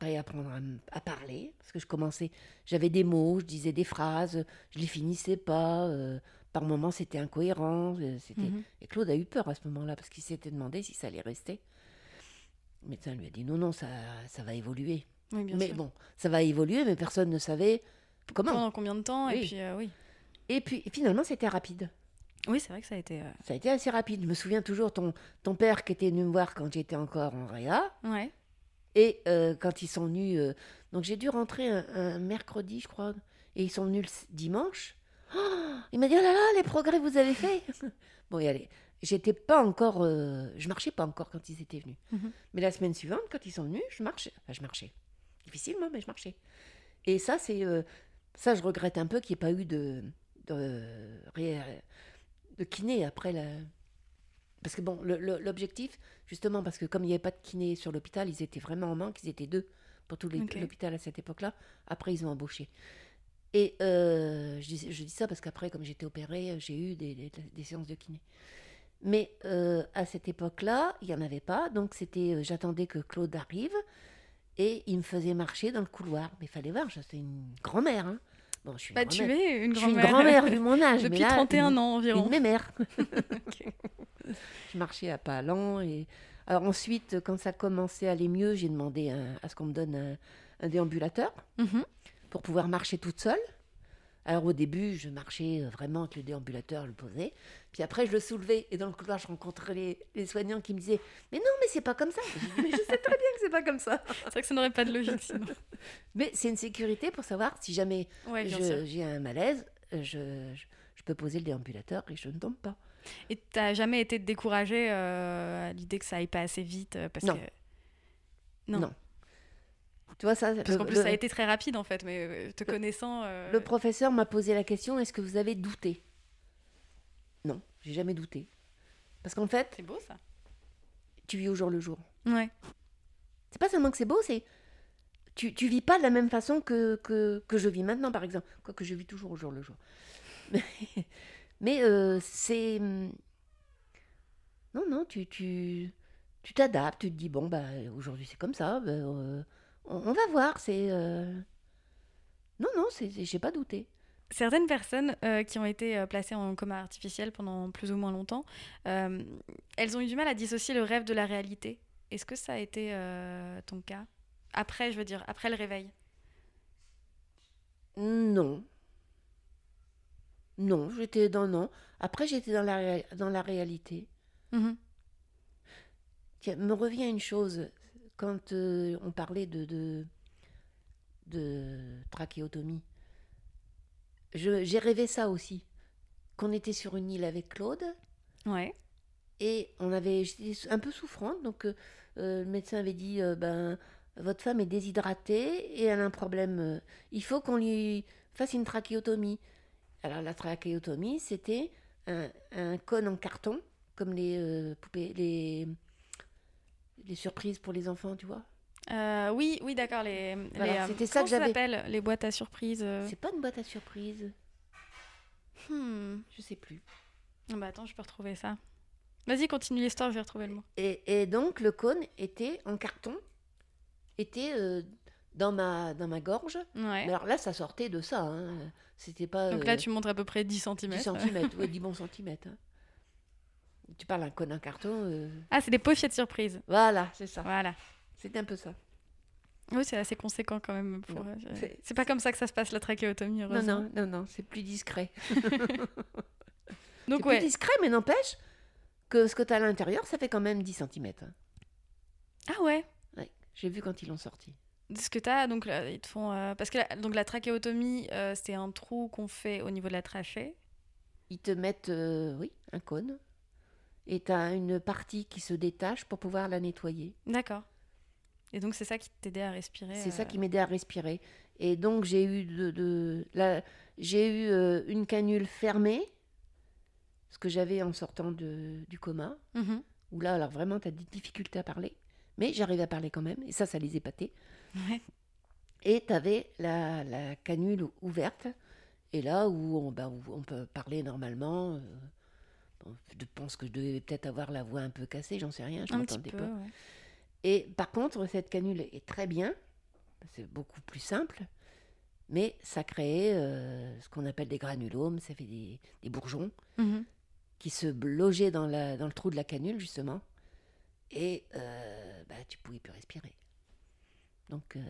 [SPEAKER 2] réapprendre à, parler, parce que je commençais, j'avais des mots, je disais des phrases, je les finissais pas, euh, par moments c'était incohérent, euh, c'était...
[SPEAKER 1] Mhm.
[SPEAKER 2] Et Claude a eu peur à ce moment-là, parce qu'il s'était demandé si ça allait rester. Le médecin lui a dit non, non, ça, ça va évoluer.
[SPEAKER 1] Oui, bien
[SPEAKER 2] mais
[SPEAKER 1] sûr.
[SPEAKER 2] bon, ça va évoluer, mais personne ne savait comment.
[SPEAKER 1] Pendant combien de temps Et puis, euh, oui.
[SPEAKER 2] Et puis finalement, c'était rapide.
[SPEAKER 1] Oui, c'est vrai que ça a été. euh,
[SPEAKER 2] Ça a été assez rapide. Je me souviens toujours ton, ton père qui était venu me voir quand j'étais encore en réa.
[SPEAKER 1] Ouais.
[SPEAKER 2] Et euh, quand ils sont venus, euh, donc j'ai dû rentrer un, un mercredi, je crois, et ils sont venus le dimanche. Oh, il m'a dit, oh là là, les progrès que vous avez fait. (laughs) bon, et allez, j'étais pas encore, je marchais pas encore quand ils étaient venus.
[SPEAKER 1] Mhm.
[SPEAKER 2] Mais la semaine suivante, quand ils sont venus, je marchais. Enfin, je marchais. Difficilement, mais je marchais. Et ça, c'est, ça, je regrette un peu qu'il n'y ait pas eu de, de, kiné après la. Parce que bon, l'objectif, justement, parce que comme il n'y avait pas de kiné sur l'hôpital, ils étaient vraiment en manque, ils étaient deux pour tout l'hôpital à cette époque-là. Après, ils ont embauché. Et euh, je, dis, je dis ça parce qu'après, comme j'étais opérée, j'ai eu des, des- des séances de kiné. Mais euh, à cette époque-là, il n'y en avait pas. Donc, c'était, euh, j'attendais que Claude arrive et il me faisait marcher dans le couloir. Mais il fallait voir, j'étais une grand-mère. hein. Je suis une
[SPEAKER 1] Bah, tu
[SPEAKER 2] grand-mère.
[SPEAKER 1] es une
[SPEAKER 2] Je suis une
[SPEAKER 1] grand-mère.
[SPEAKER 2] grand-mère vu mon âge. (laughs) mais
[SPEAKER 1] Depuis
[SPEAKER 2] là,
[SPEAKER 1] 31
[SPEAKER 2] une-
[SPEAKER 1] ans environ.
[SPEAKER 2] Une mémère. (laughs) Je marchais à pas lents. Et... Alors ensuite, quand ça commençait à aller mieux, j'ai demandé un- à ce qu'on me donne un, un déambulateur
[SPEAKER 1] Mhm.
[SPEAKER 2] pour pouvoir marcher toute seule. Alors au début, je marchais euh, vraiment avec le déambulateur, je le posais. Puis après, je le soulevais. Et dans le couloir, je rencontrais les, les soignants qui me disaient Mais non, mais c'est pas comme ça. Mais je sais très bien que c'est pas comme ça. (laughs)
[SPEAKER 1] C'est vrai que ça n'aurait pas de logique sinon. (laughs)
[SPEAKER 2] Mais c'est une sécurité pour savoir si jamais
[SPEAKER 1] Ouais,
[SPEAKER 2] j'ai un malaise, euh, je, je, je peux poser le déambulateur et je ne tombe pas.
[SPEAKER 1] Et t'as jamais été découragée euh, à l'idée que ça aille pas assez vite parce
[SPEAKER 2] Non.
[SPEAKER 1] que Non.
[SPEAKER 2] Non. Tu vois, ça,
[SPEAKER 1] parce qu'en plus
[SPEAKER 2] le-
[SPEAKER 1] ça a été très rapide en fait, mais euh, te connaissant. euh,
[SPEAKER 2] Le professeur m'a posé la question est-ce que vous avez douté? Non, j'ai jamais douté. Parce qu'en fait,
[SPEAKER 1] C'est beau ça.
[SPEAKER 2] tu vis au jour le jour.
[SPEAKER 1] Ouais.
[SPEAKER 2] C'est pas seulement que c'est beau, c'est. Tu, tu vis pas de la même façon que, que, que je vis maintenant, par exemple. Quoique je vis toujours au jour le jour. Mais, (laughs) mais, euh, c'est. hum, Non, non, tu tu tu t'adaptes, tu te dis bon, bah, aujourd'hui c'est comme ça, bah, euh, on, on va voir, c'est. euh, Non, non, j'ai pas douté.
[SPEAKER 1] Certaines personnes euh, qui ont été euh, placées en coma artificiel pendant plus ou moins longtemps, euh, elles ont eu du mal à dissocier le rêve de la réalité. Est-ce que ça a été ton cas? Après, je veux dire, après le réveil?
[SPEAKER 2] Non. Non, j'étais dans non. Après, j'étais dans la, dans la réalité.
[SPEAKER 1] Mhm.
[SPEAKER 2] Tiens, me revient une chose. Quand euh, on parlait de, de, de trachéotomie, j'ai rêvé ça aussi. Qu'on était sur une île avec Claude
[SPEAKER 1] Ouais.
[SPEAKER 2] et on avait, j'étais un peu souffrante. Donc, euh, le médecin avait dit euh, ben, Votre femme est déshydratée et elle a un problème. il faut qu'on lui fasse une trachéotomie. Alors, la trachéotomie, c'était un, un cône en carton, comme les poupées, les, les surprises pour les enfants, tu vois.
[SPEAKER 1] Euh, oui, oui, d'accord. Les,
[SPEAKER 2] Voilà,
[SPEAKER 1] les, euh,
[SPEAKER 2] c'était ça que j'avais.
[SPEAKER 1] s'appelle Les boîtes à surprise. euh,
[SPEAKER 2] C'est pas une boîte à surprise,
[SPEAKER 1] hmm.
[SPEAKER 2] je sais plus.
[SPEAKER 1] Ah Bah attends, je peux retrouver ça. Vas-y, continue l'histoire, je vais retrouver le mot.
[SPEAKER 2] Et, et donc, le cône était en carton, était euh, dans, ma, dans ma gorge.
[SPEAKER 1] Ouais.
[SPEAKER 2] Mais alors là, ça sortait de ça. hein. C'était pas.
[SPEAKER 1] Donc
[SPEAKER 2] euh,
[SPEAKER 1] là, tu montres à peu près 10 cm.
[SPEAKER 2] 10 cm, oui, 10 bons centimètres. hein. Tu parles d'un cône en carton. euh,
[SPEAKER 1] Ah, c'est des pochettes surprises.
[SPEAKER 2] Voilà, c'est ça.
[SPEAKER 1] Voilà.
[SPEAKER 2] C'est un peu ça.
[SPEAKER 1] Oui, c'est assez conséquent quand même. Pour,
[SPEAKER 2] Non,
[SPEAKER 1] euh,
[SPEAKER 2] c'est-
[SPEAKER 1] c'est pas comme ça que ça se passe la trachéotomie,
[SPEAKER 2] Non,
[SPEAKER 1] heureusement.
[SPEAKER 2] non, non, non, c'est plus discret. (laughs)
[SPEAKER 1] Donc
[SPEAKER 2] c'est
[SPEAKER 1] ouais.
[SPEAKER 2] plus discret, mais n'empêche que ce que tu as à l'intérieur, ça fait quand même 10 cm.
[SPEAKER 1] Ah ouais.
[SPEAKER 2] J'ai vu quand ils l'ont sorti.
[SPEAKER 1] Ce que t'as, donc là, ils te font euh, parce que la, donc la trachéotomie, euh, c'est un trou qu'on fait au niveau de la trachée.
[SPEAKER 2] Ils te mettent, euh, oui, un cône. Et tu as une partie qui se détache pour pouvoir la nettoyer.
[SPEAKER 1] D'accord. Et donc, c'est ça qui t'aidait à respirer
[SPEAKER 2] C'est ça
[SPEAKER 1] euh,
[SPEAKER 2] qui m'aidait à respirer. Et donc, j'ai eu, de, de- la- j'ai eu euh, une canule fermée, ce que j'avais en sortant de- du coma,
[SPEAKER 1] mhm.
[SPEAKER 2] où là, alors vraiment, tu as des difficultés à parler. Mais j'arrivais à parler quand même, et ça, ça les épatait.
[SPEAKER 1] Ouais.
[SPEAKER 2] Et tu avais la, la canule ouverte, et là où on, bah, où on peut parler normalement. euh, je pense que je devais peut-être avoir la voix un peu cassée, j'en sais rien, je m'entendais pas.
[SPEAKER 1] ouais.
[SPEAKER 2] Et par contre, cette canule est très bien, c'est beaucoup plus simple, mais ça créait euh, ce qu'on appelle des granulomes, ça fait des, des bourgeons
[SPEAKER 1] Mhm.
[SPEAKER 2] qui se logeaient dans, la, dans le trou de la canule, justement, et euh, bah, tu pouvais plus respirer. Donc, euh,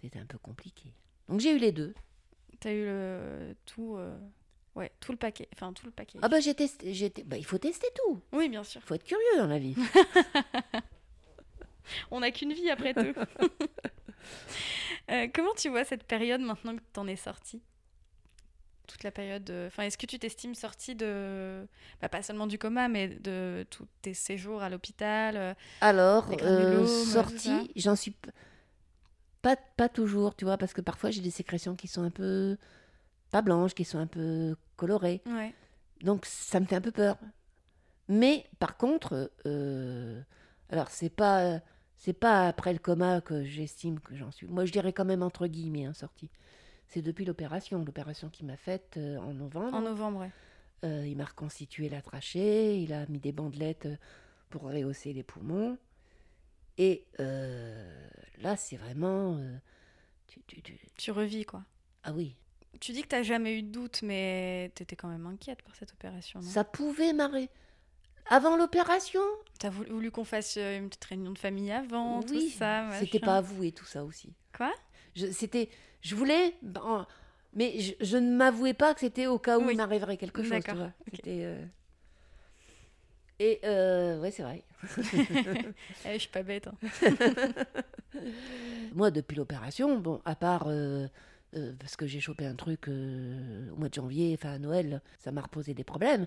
[SPEAKER 2] c'était un peu compliqué. Donc, j'ai eu les deux.
[SPEAKER 1] T'as eu le tout, euh, ouais, tout le paquet, enfin tout le paquet.
[SPEAKER 2] Ah bah, j'ai testé, j'ai te- bah, il faut tester tout.
[SPEAKER 1] Oui, bien sûr.
[SPEAKER 2] Il faut être curieux dans la vie. (laughs)
[SPEAKER 1] On n'a qu'une vie après tout. (laughs) Euh, comment tu vois cette période maintenant que t'en es sortie? Toute la période. de- Enfin, est-ce que tu t'estimes sortie de, bah, pas seulement du coma, mais de tous tes séjours à l'hôpital euh,
[SPEAKER 2] Alors,
[SPEAKER 1] Les
[SPEAKER 2] euh,
[SPEAKER 1] granulomes, tout ça?
[SPEAKER 2] sortie, j'en suis p- pas, pas toujours, tu vois, parce que parfois j'ai des sécrétions qui sont un peu pas blanches, qui sont un peu
[SPEAKER 1] Ouais.
[SPEAKER 2] Donc ça me fait un peu peur. Mais par contre, euh, alors c'est pas c'est pas après le coma que j'estime que j'en suis. Moi je dirais quand même entre guillemets hein, sortie. C'est depuis l'opération, l'opération qu'il m'a faite euh, en novembre.
[SPEAKER 1] En novembre, ouais.
[SPEAKER 2] Euh, il m'a reconstitué la trachée, il a mis des bandelettes pour rehausser les poumons. Et là, c'est vraiment. tu- tu- tu-
[SPEAKER 1] Tu revis, quoi.
[SPEAKER 2] Ah oui,
[SPEAKER 1] Tu dis que t'as jamais eu de doute, mais t'étais quand même inquiète par cette opération, non?
[SPEAKER 2] Ça pouvait m'arrêter. Avant l'opération?
[SPEAKER 1] T'as voulu, voulu qu'on fasse euh, une petite réunion de famille avant,
[SPEAKER 2] Oui,
[SPEAKER 1] tout ça
[SPEAKER 2] c'était pas avoué tout ça aussi.
[SPEAKER 1] Quoi?
[SPEAKER 2] Je, c'était, je voulais, ben, mais je, je ne m'avouais pas que c'était au cas où
[SPEAKER 1] Oui.
[SPEAKER 2] il m'arriverait quelque chose. Tu vois. euh, Et euh, ouais, c'est vrai. (laughs)
[SPEAKER 1] Eh, je suis pas bête. hein. (laughs)
[SPEAKER 2] Moi, depuis l'opération, bon, à part euh, euh, parce que j'ai chopé un truc euh, au mois de janvier, enfin à Noël, ça m'a reposé des problèmes.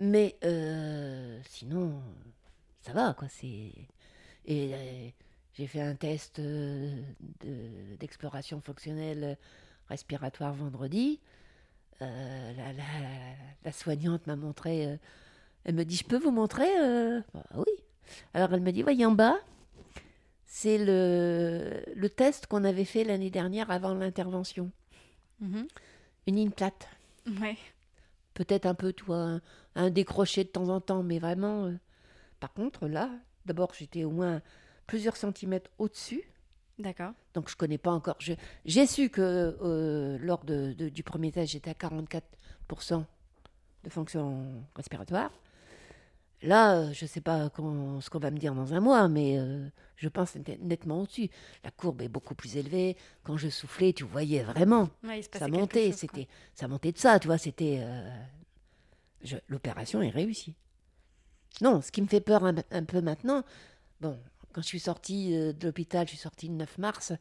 [SPEAKER 2] Mais euh, sinon, ça va, quoi. Et j'ai fait un test de- d'exploration fonctionnelle respiratoire vendredi. La, soignante m'a montré. elle me dit, je peux vous montrer Bah Oui. Alors elle me dit, voyez en bas, c'est le, le test qu'on avait fait l'année dernière avant l'intervention.
[SPEAKER 1] Mhm.
[SPEAKER 2] Une ligne plate.
[SPEAKER 1] Ouais.
[SPEAKER 2] Peut-être un peu, toi, un, un décroché de temps en temps, mais vraiment. euh, Par contre, là, d'abord, j'étais au moins plusieurs centimètres au-dessus.
[SPEAKER 1] D'accord.
[SPEAKER 2] Donc, je connais pas encore. J'ai su que euh, lors de- de- du premier test, j'étais à 44% de fonction respiratoire. Là, euh, je ne sais pas qu'on- ce qu'on va me dire dans un mois, mais euh, je pense net- nettement au-dessus. La courbe est beaucoup plus élevée. Quand je soufflais, tu voyais vraiment.
[SPEAKER 1] Ouais,
[SPEAKER 2] Ça montait,
[SPEAKER 1] chose, quoi.
[SPEAKER 2] c'était, ça montait de ça, tu vois. C'était, euh, je- l'opération est réussie. Non, ce qui me fait peur un, un peu maintenant, bon, quand je suis sortie de l'hôpital, je suis sortie le 9 mars,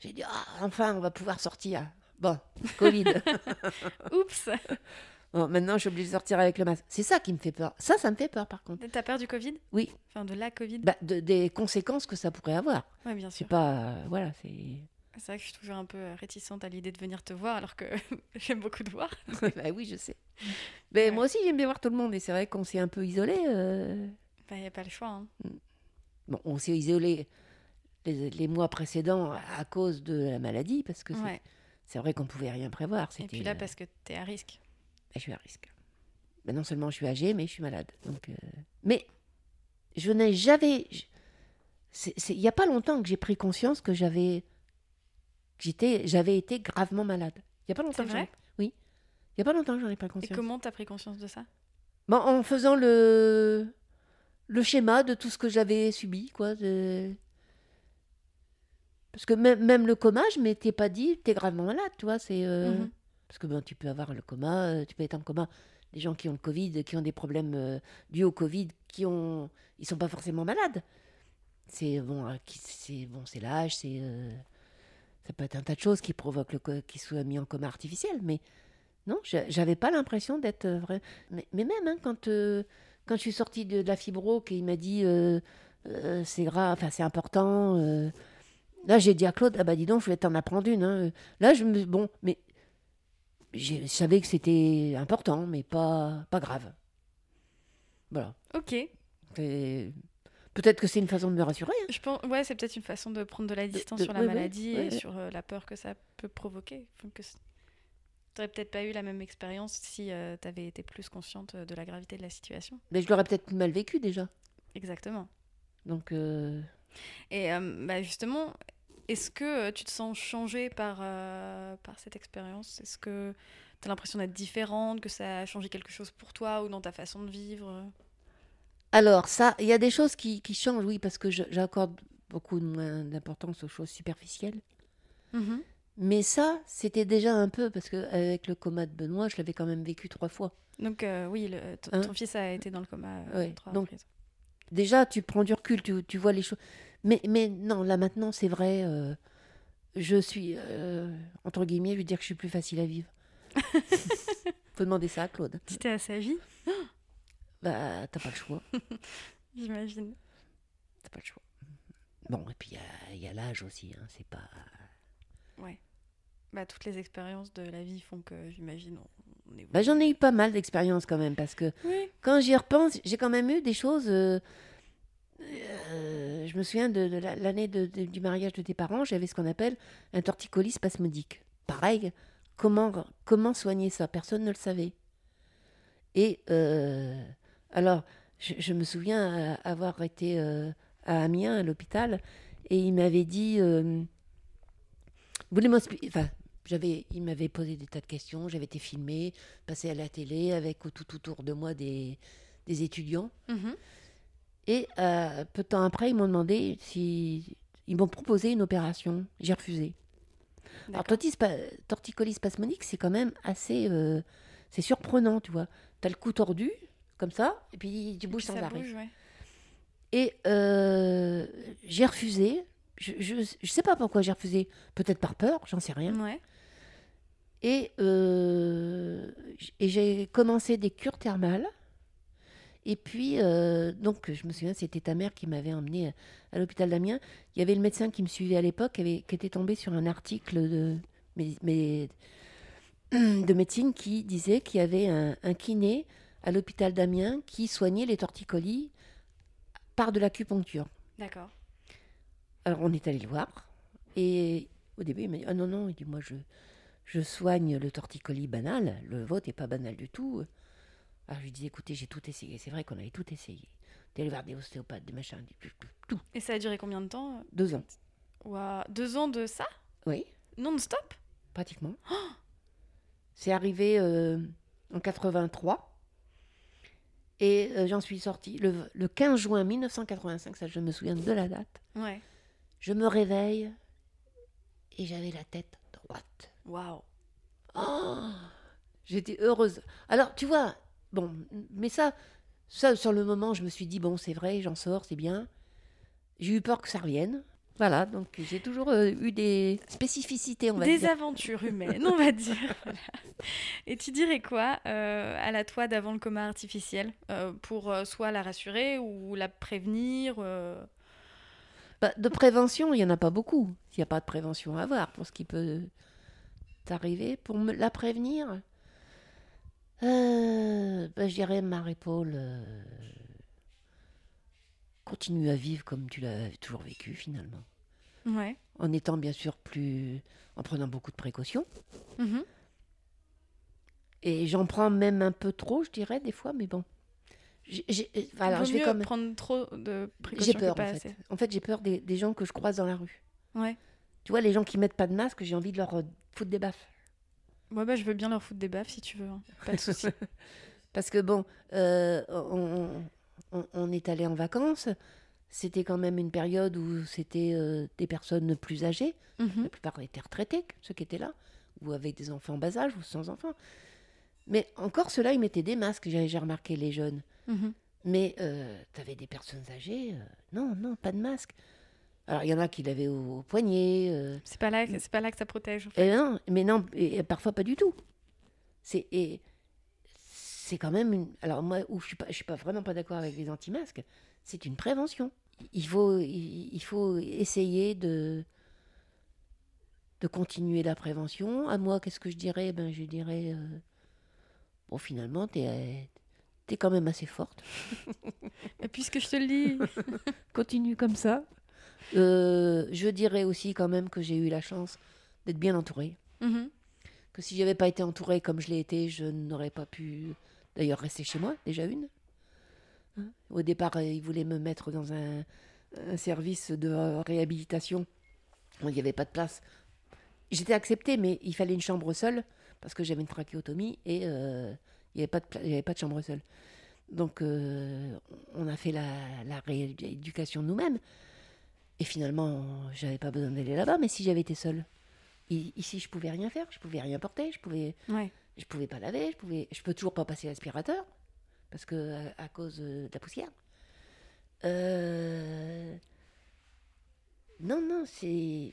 [SPEAKER 2] j'ai dit, ah, enfin, on va pouvoir sortir. Bon, Covid. (laughs)
[SPEAKER 1] Oups (laughs)
[SPEAKER 2] Bon, maintenant, je suis obligée de sortir avec le masque. C'est ça qui me fait peur. Ça, ça me fait peur, par contre.
[SPEAKER 1] T'as peur du Covid?
[SPEAKER 2] Oui,
[SPEAKER 1] Enfin, de la Covid?
[SPEAKER 2] Bah, de- des conséquences que ça pourrait avoir.
[SPEAKER 1] Ouais, bien
[SPEAKER 2] C'est
[SPEAKER 1] sûr.
[SPEAKER 2] pas, euh, voilà, c'est.
[SPEAKER 1] C'est vrai que je suis toujours un peu euh, réticente à l'idée de venir te voir, alors que (laughs) j'aime beaucoup te voir. (laughs)
[SPEAKER 2] bah oui, je sais. Mais
[SPEAKER 1] Ouais.
[SPEAKER 2] moi aussi, j'aime bien voir tout le monde. Et c'est vrai qu'on s'est un peu isolé. euh,
[SPEAKER 1] Bah, y a pas le choix. hein.
[SPEAKER 2] Bon, on s'est isolé les, les mois précédents à cause de la maladie, parce que c'est-
[SPEAKER 1] Ouais.
[SPEAKER 2] c'est vrai qu'on pouvait rien prévoir.
[SPEAKER 1] Et puis là, parce que t'es à risque.
[SPEAKER 2] Je suis à risque. Ben non seulement je suis âgée, mais je suis malade. Donc, euh, Mais je n'ai jamais. Il n'y a pas longtemps que j'ai pris conscience que j'avais. j'avais été gravement malade. Il n'y a pas longtemps que j'en ai-
[SPEAKER 1] vrai
[SPEAKER 2] Oui. Il n'y a pas longtemps que j'en ai pris
[SPEAKER 1] Et
[SPEAKER 2] conscience.
[SPEAKER 1] comment t'as pris conscience de ça?
[SPEAKER 2] Bon, en faisant le, le schéma de tout ce que j'avais subi, quoi. de- Parce que même, même le coma, je m'étais pas dit, t'es gravement malade, tu vois. C'est, euh,
[SPEAKER 1] Mhm.
[SPEAKER 2] Parce que bon, tu peux avoir le coma, euh, tu peux être en coma. Des gens qui ont le Covid, qui ont des problèmes euh, dus au Covid, qui ont, ils sont pas forcément malades. C'est bon, euh, c'est bon, c'est l'âge, c'est, ça peut être un tas de choses qui provoquent le, qui soient mis en coma artificiel, mais non, j'a- j'avais pas l'impression d'être vrai. Mais, même hein, quand, quand je suis sortie de, la fibro, qu'il m'a dit c'est grave, enfin c'est important. Là, j'ai dit à Claude, ah bah dis donc, je vais t'en apprendre une. hein. Là, je me, bon, mais je savais que c'était important, mais pas, pas grave. Voilà.
[SPEAKER 1] Ok.
[SPEAKER 2] Peut-être que c'est une façon de me rassurer. hein.
[SPEAKER 1] Je pense, ouais, c'est peut-être une façon de prendre de la distance
[SPEAKER 2] de-
[SPEAKER 1] sur la
[SPEAKER 2] ouais,
[SPEAKER 1] maladie
[SPEAKER 2] ouais,
[SPEAKER 1] et sur euh, la peur que ça peut provoquer. C- T'aurais peut-être pas eu la même expérience si tu t'avais été plus consciente euh, de la gravité de la situation.
[SPEAKER 2] Mais je l'aurais peut-être mal vécu déjà.
[SPEAKER 1] Exactement.
[SPEAKER 2] Donc, euh,
[SPEAKER 1] Et euh, bah, justement, est-ce que euh, tu te sens changée par, euh, par cette expérience? Est-ce que tu as l'impression d'être différente, que ça a changé quelque chose pour toi ou dans ta façon de vivre?
[SPEAKER 2] Alors, ça, il y a des choses qui, qui changent, oui, parce que j'accorde beaucoup moins d'importance aux choses superficielles. Mais ça, c'était déjà un peu, parce qu'avec le coma de Benoît, je l'avais quand même vécu trois fois.
[SPEAKER 1] Donc euh, oui, le-
[SPEAKER 2] Hein?
[SPEAKER 1] ton fils a été dans le coma euh,
[SPEAKER 2] Ouais,
[SPEAKER 1] trois
[SPEAKER 2] donc-. Déjà, tu prends du recul, tu, tu vois les choses. Mais, mais non, là maintenant, c'est vrai, euh, je suis, euh, entre guillemets, je veux dire que je suis plus facile à vivre. (laughs) Faut demander ça à Claude.
[SPEAKER 1] Tu t'es assagi,
[SPEAKER 2] Bah, t'as pas le choix. (laughs)
[SPEAKER 1] j'imagine.
[SPEAKER 2] T'as pas le choix. Bon, et puis il y a- l'âge aussi, hein, c'est pas...
[SPEAKER 1] Bah, toutes les expériences de la vie font que j'imagine on, évolue.
[SPEAKER 2] Bah, j'en ai eu pas mal d'expériences quand même, parce que
[SPEAKER 1] Oui.
[SPEAKER 2] quand j'y repense, j'ai quand même eu des choses. euh, je me souviens de, de la- l'année du mariage de tes parents, j'avais ce qu'on appelle un torticolis spasmodique. Pareil, comment, comment soigner ça? Personne ne le savait. Et euh, alors, je, me souviens euh, avoir été euh, à Amiens, à l'hôpital, et il m'avait dit. euh, voulez. Enfin, j'avais, il m'avait posé des tas de questions, j'avais été filmée, passée à la télé avec tout autour de moi des, des étudiants.
[SPEAKER 1] Mhm.
[SPEAKER 2] Et euh, peu de temps après, ils m'ont demandé si. Ils m'ont proposé une opération. J'ai refusé. Alors, torticolis spasmodique, c'est quand même assez. euh, c'est surprenant, tu vois. Tu as le cou tordu, comme ça, et puis tu bouges
[SPEAKER 1] puis
[SPEAKER 2] sans arrêt.
[SPEAKER 1] bouge, ouais.
[SPEAKER 2] Et euh, j'ai refusé. Je, je sais pas pourquoi j'ai refusé. Peut-être par peur, j'en sais rien.
[SPEAKER 1] Ouais.
[SPEAKER 2] Et, et j'ai commencé des cures thermales. Et puis, euh, donc, je me souviens, c'était ta mère qui m'avait emmené à, à l'hôpital d'Amiens. Il y avait le médecin qui me suivait à l'époque, qui, qui était tombé sur un article de, mé- mé- (clears throat) de médecine qui disait qu'il y avait un, un kiné à l'hôpital d'Amiens qui soignait les torticolis par de l'acupuncture.
[SPEAKER 1] D'accord.
[SPEAKER 2] Alors on est allé le voir et au début il m'a dit ah non non il dit moi je je soigne le torticolis banal le vôtre n'est pas banal du tout alors je lui dis écoutez j'ai tout essayé. C'est vrai qu'on avait tout essayé. Allé voir des ostéopathes des machins des- tout.
[SPEAKER 1] Et ça a duré combien de temps
[SPEAKER 2] deux ans.
[SPEAKER 1] Ouah, Deux ans de ça?
[SPEAKER 2] Oui.
[SPEAKER 1] Non-stop?
[SPEAKER 2] Pratiquement. C'est arrivé euh, en 83 et euh, j'en suis sortie le, le 15 juin 1985 ça je me souviens de la date.
[SPEAKER 1] Ouais.
[SPEAKER 2] je me réveille et j'avais la tête droite.
[SPEAKER 1] Waouh.
[SPEAKER 2] Oh, J'étais heureuse. Alors, tu vois, bon, mais ça, ça, sur le moment, je me suis dit, bon, c'est vrai, j'en sors, c'est bien. J'ai eu peur que ça revienne. Voilà, donc j'ai toujours euh, eu des spécificités, on va
[SPEAKER 1] Des
[SPEAKER 2] dire.
[SPEAKER 1] aventures humaines, on va dire. (laughs) Voilà. Et tu dirais quoi euh, à la toi d'avant le coma artificiel euh, pour soit la rassurer ou la prévenir
[SPEAKER 2] Bah, de prévention, il n'y en a pas beaucoup. Il n'y a pas de prévention à avoir pour ce qui peut t'arriver. Pour me la prévenir, euh, bah, je dirais, Marie-Paul, euh, continue à vivre comme tu l'as toujours vécu finalement.
[SPEAKER 1] Ouais.
[SPEAKER 2] En étant bien sûr plus. en prenant beaucoup de précautions.
[SPEAKER 1] Mhm.
[SPEAKER 2] Et j'en prends même un peu trop, je dirais, des fois, mais bon. J'ai- j'ai- euh, alors,
[SPEAKER 1] Vaut
[SPEAKER 2] je vais
[SPEAKER 1] mieux
[SPEAKER 2] même-
[SPEAKER 1] prendre trop de
[SPEAKER 2] J'ai
[SPEAKER 1] précautions
[SPEAKER 2] peur,
[SPEAKER 1] que pas
[SPEAKER 2] en fait.
[SPEAKER 1] assez.
[SPEAKER 2] En fait, j'ai peur des, des gens que je croise dans la rue.
[SPEAKER 1] Ouais.
[SPEAKER 2] Tu vois, les gens qui mettent pas de masque, j'ai envie de leur euh, foutre des baffes.
[SPEAKER 1] Moi, bah, je veux bien leur foutre des baffes si tu veux. hein. (laughs) Pas de souci.
[SPEAKER 2] Parce que bon, euh, on, on- on est allé en vacances. C'était quand même une période où c'était euh, des personnes plus âgées.
[SPEAKER 1] Mhm.
[SPEAKER 2] La plupart étaient retraités, ceux qui étaient là, ou avec des enfants en bas âge, ou sans enfants. Mais encore ceux-là, ils mettaient des masques, j'ai remarqué les jeunes.
[SPEAKER 1] Mhm.
[SPEAKER 2] Mais tu avais des personnes âgées, euh, non, non, pas de masque. Alors il y en a qui l'avaient au, au poignet. euh,
[SPEAKER 1] C'est pas là, pas là que ça protège. en fait.
[SPEAKER 2] et non, mais non, et, parfois pas du tout. C'est quand même une. Alors moi, où je suis pas, je suis pas vraiment pas d'accord avec les anti-masques, c'est une prévention. il faut, il, il faut essayer de, de continuer la prévention. À moi, qu'est-ce que je dirais? Ben, Je dirais, euh, bon, finalement, tu es, quand même assez forte. (laughs)
[SPEAKER 1] Et puisque je te le dis, (laughs)
[SPEAKER 2] Continue comme ça. Euh, je dirais aussi quand même que j'ai eu la chance d'être bien entourée.
[SPEAKER 1] Mhm.
[SPEAKER 2] Que si j'avais pas été entourée comme je l'ai été, je n'aurais pas pu d'ailleurs rester chez moi, déjà une. Hein? Au départ, euh, ils voulaient me mettre dans un, un service de réhabilitation. Il n'y avait pas de place. J'étais acceptée, mais il fallait une chambre seule parce que j'avais une trachéotomie et euh, il n'y avait, pas de il y avait pas de chambre seule. Donc, euh, on a fait la, la rééducation nous-mêmes. Et finalement, j'avais pas besoin d'aller là-bas, mais si j'avais été seule, i- ici, je pouvais rien faire, je pouvais rien porter, je pouvais,
[SPEAKER 1] ouais.
[SPEAKER 2] je pouvais pas laver, je pouvais, je peux toujours pas passer l'aspirateur parce que à, à cause de la poussière. Euh, Non, non, c'est.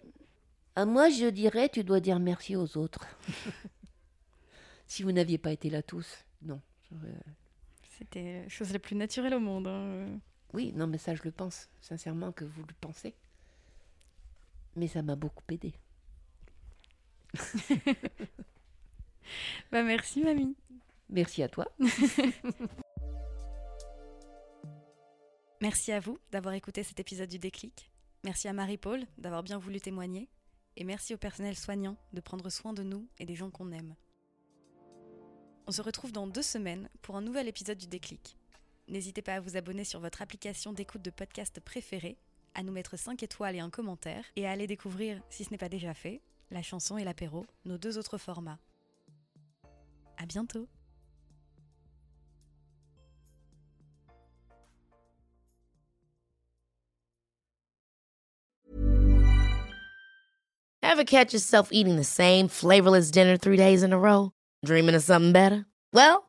[SPEAKER 2] À moi, je dirais, tu dois dire merci aux autres. (laughs) si vous n'aviez pas été là tous, non.
[SPEAKER 1] C'était la chose la plus naturelle au monde. hein.
[SPEAKER 2] Oui, non, mais ça, je le pense, sincèrement, que vous le pensez. Mais ça m'a beaucoup aidé. (laughs)
[SPEAKER 1] Bah merci mamie.
[SPEAKER 2] Merci à toi. (laughs)
[SPEAKER 1] Merci à vous d'avoir écouté cet épisode du déclic. Merci à Marie-Paul d'avoir bien voulu témoigner. Et merci au personnel soignant de prendre soin de nous et des gens qu'on aime. On se retrouve dans deux semaines pour un nouvel épisode du déclic. N'hésitez pas à vous abonner sur votre application d'écoute de podcast préférée, à nous mettre 5 étoiles et un commentaire, et à aller découvrir, si ce n'est pas déjà fait, la chanson et l'apéro, nos deux autres formats. À bientôt!
[SPEAKER 3] Ever catch yourself eating the same flavorless dinner three days in a row? Dreaming of something better? Well,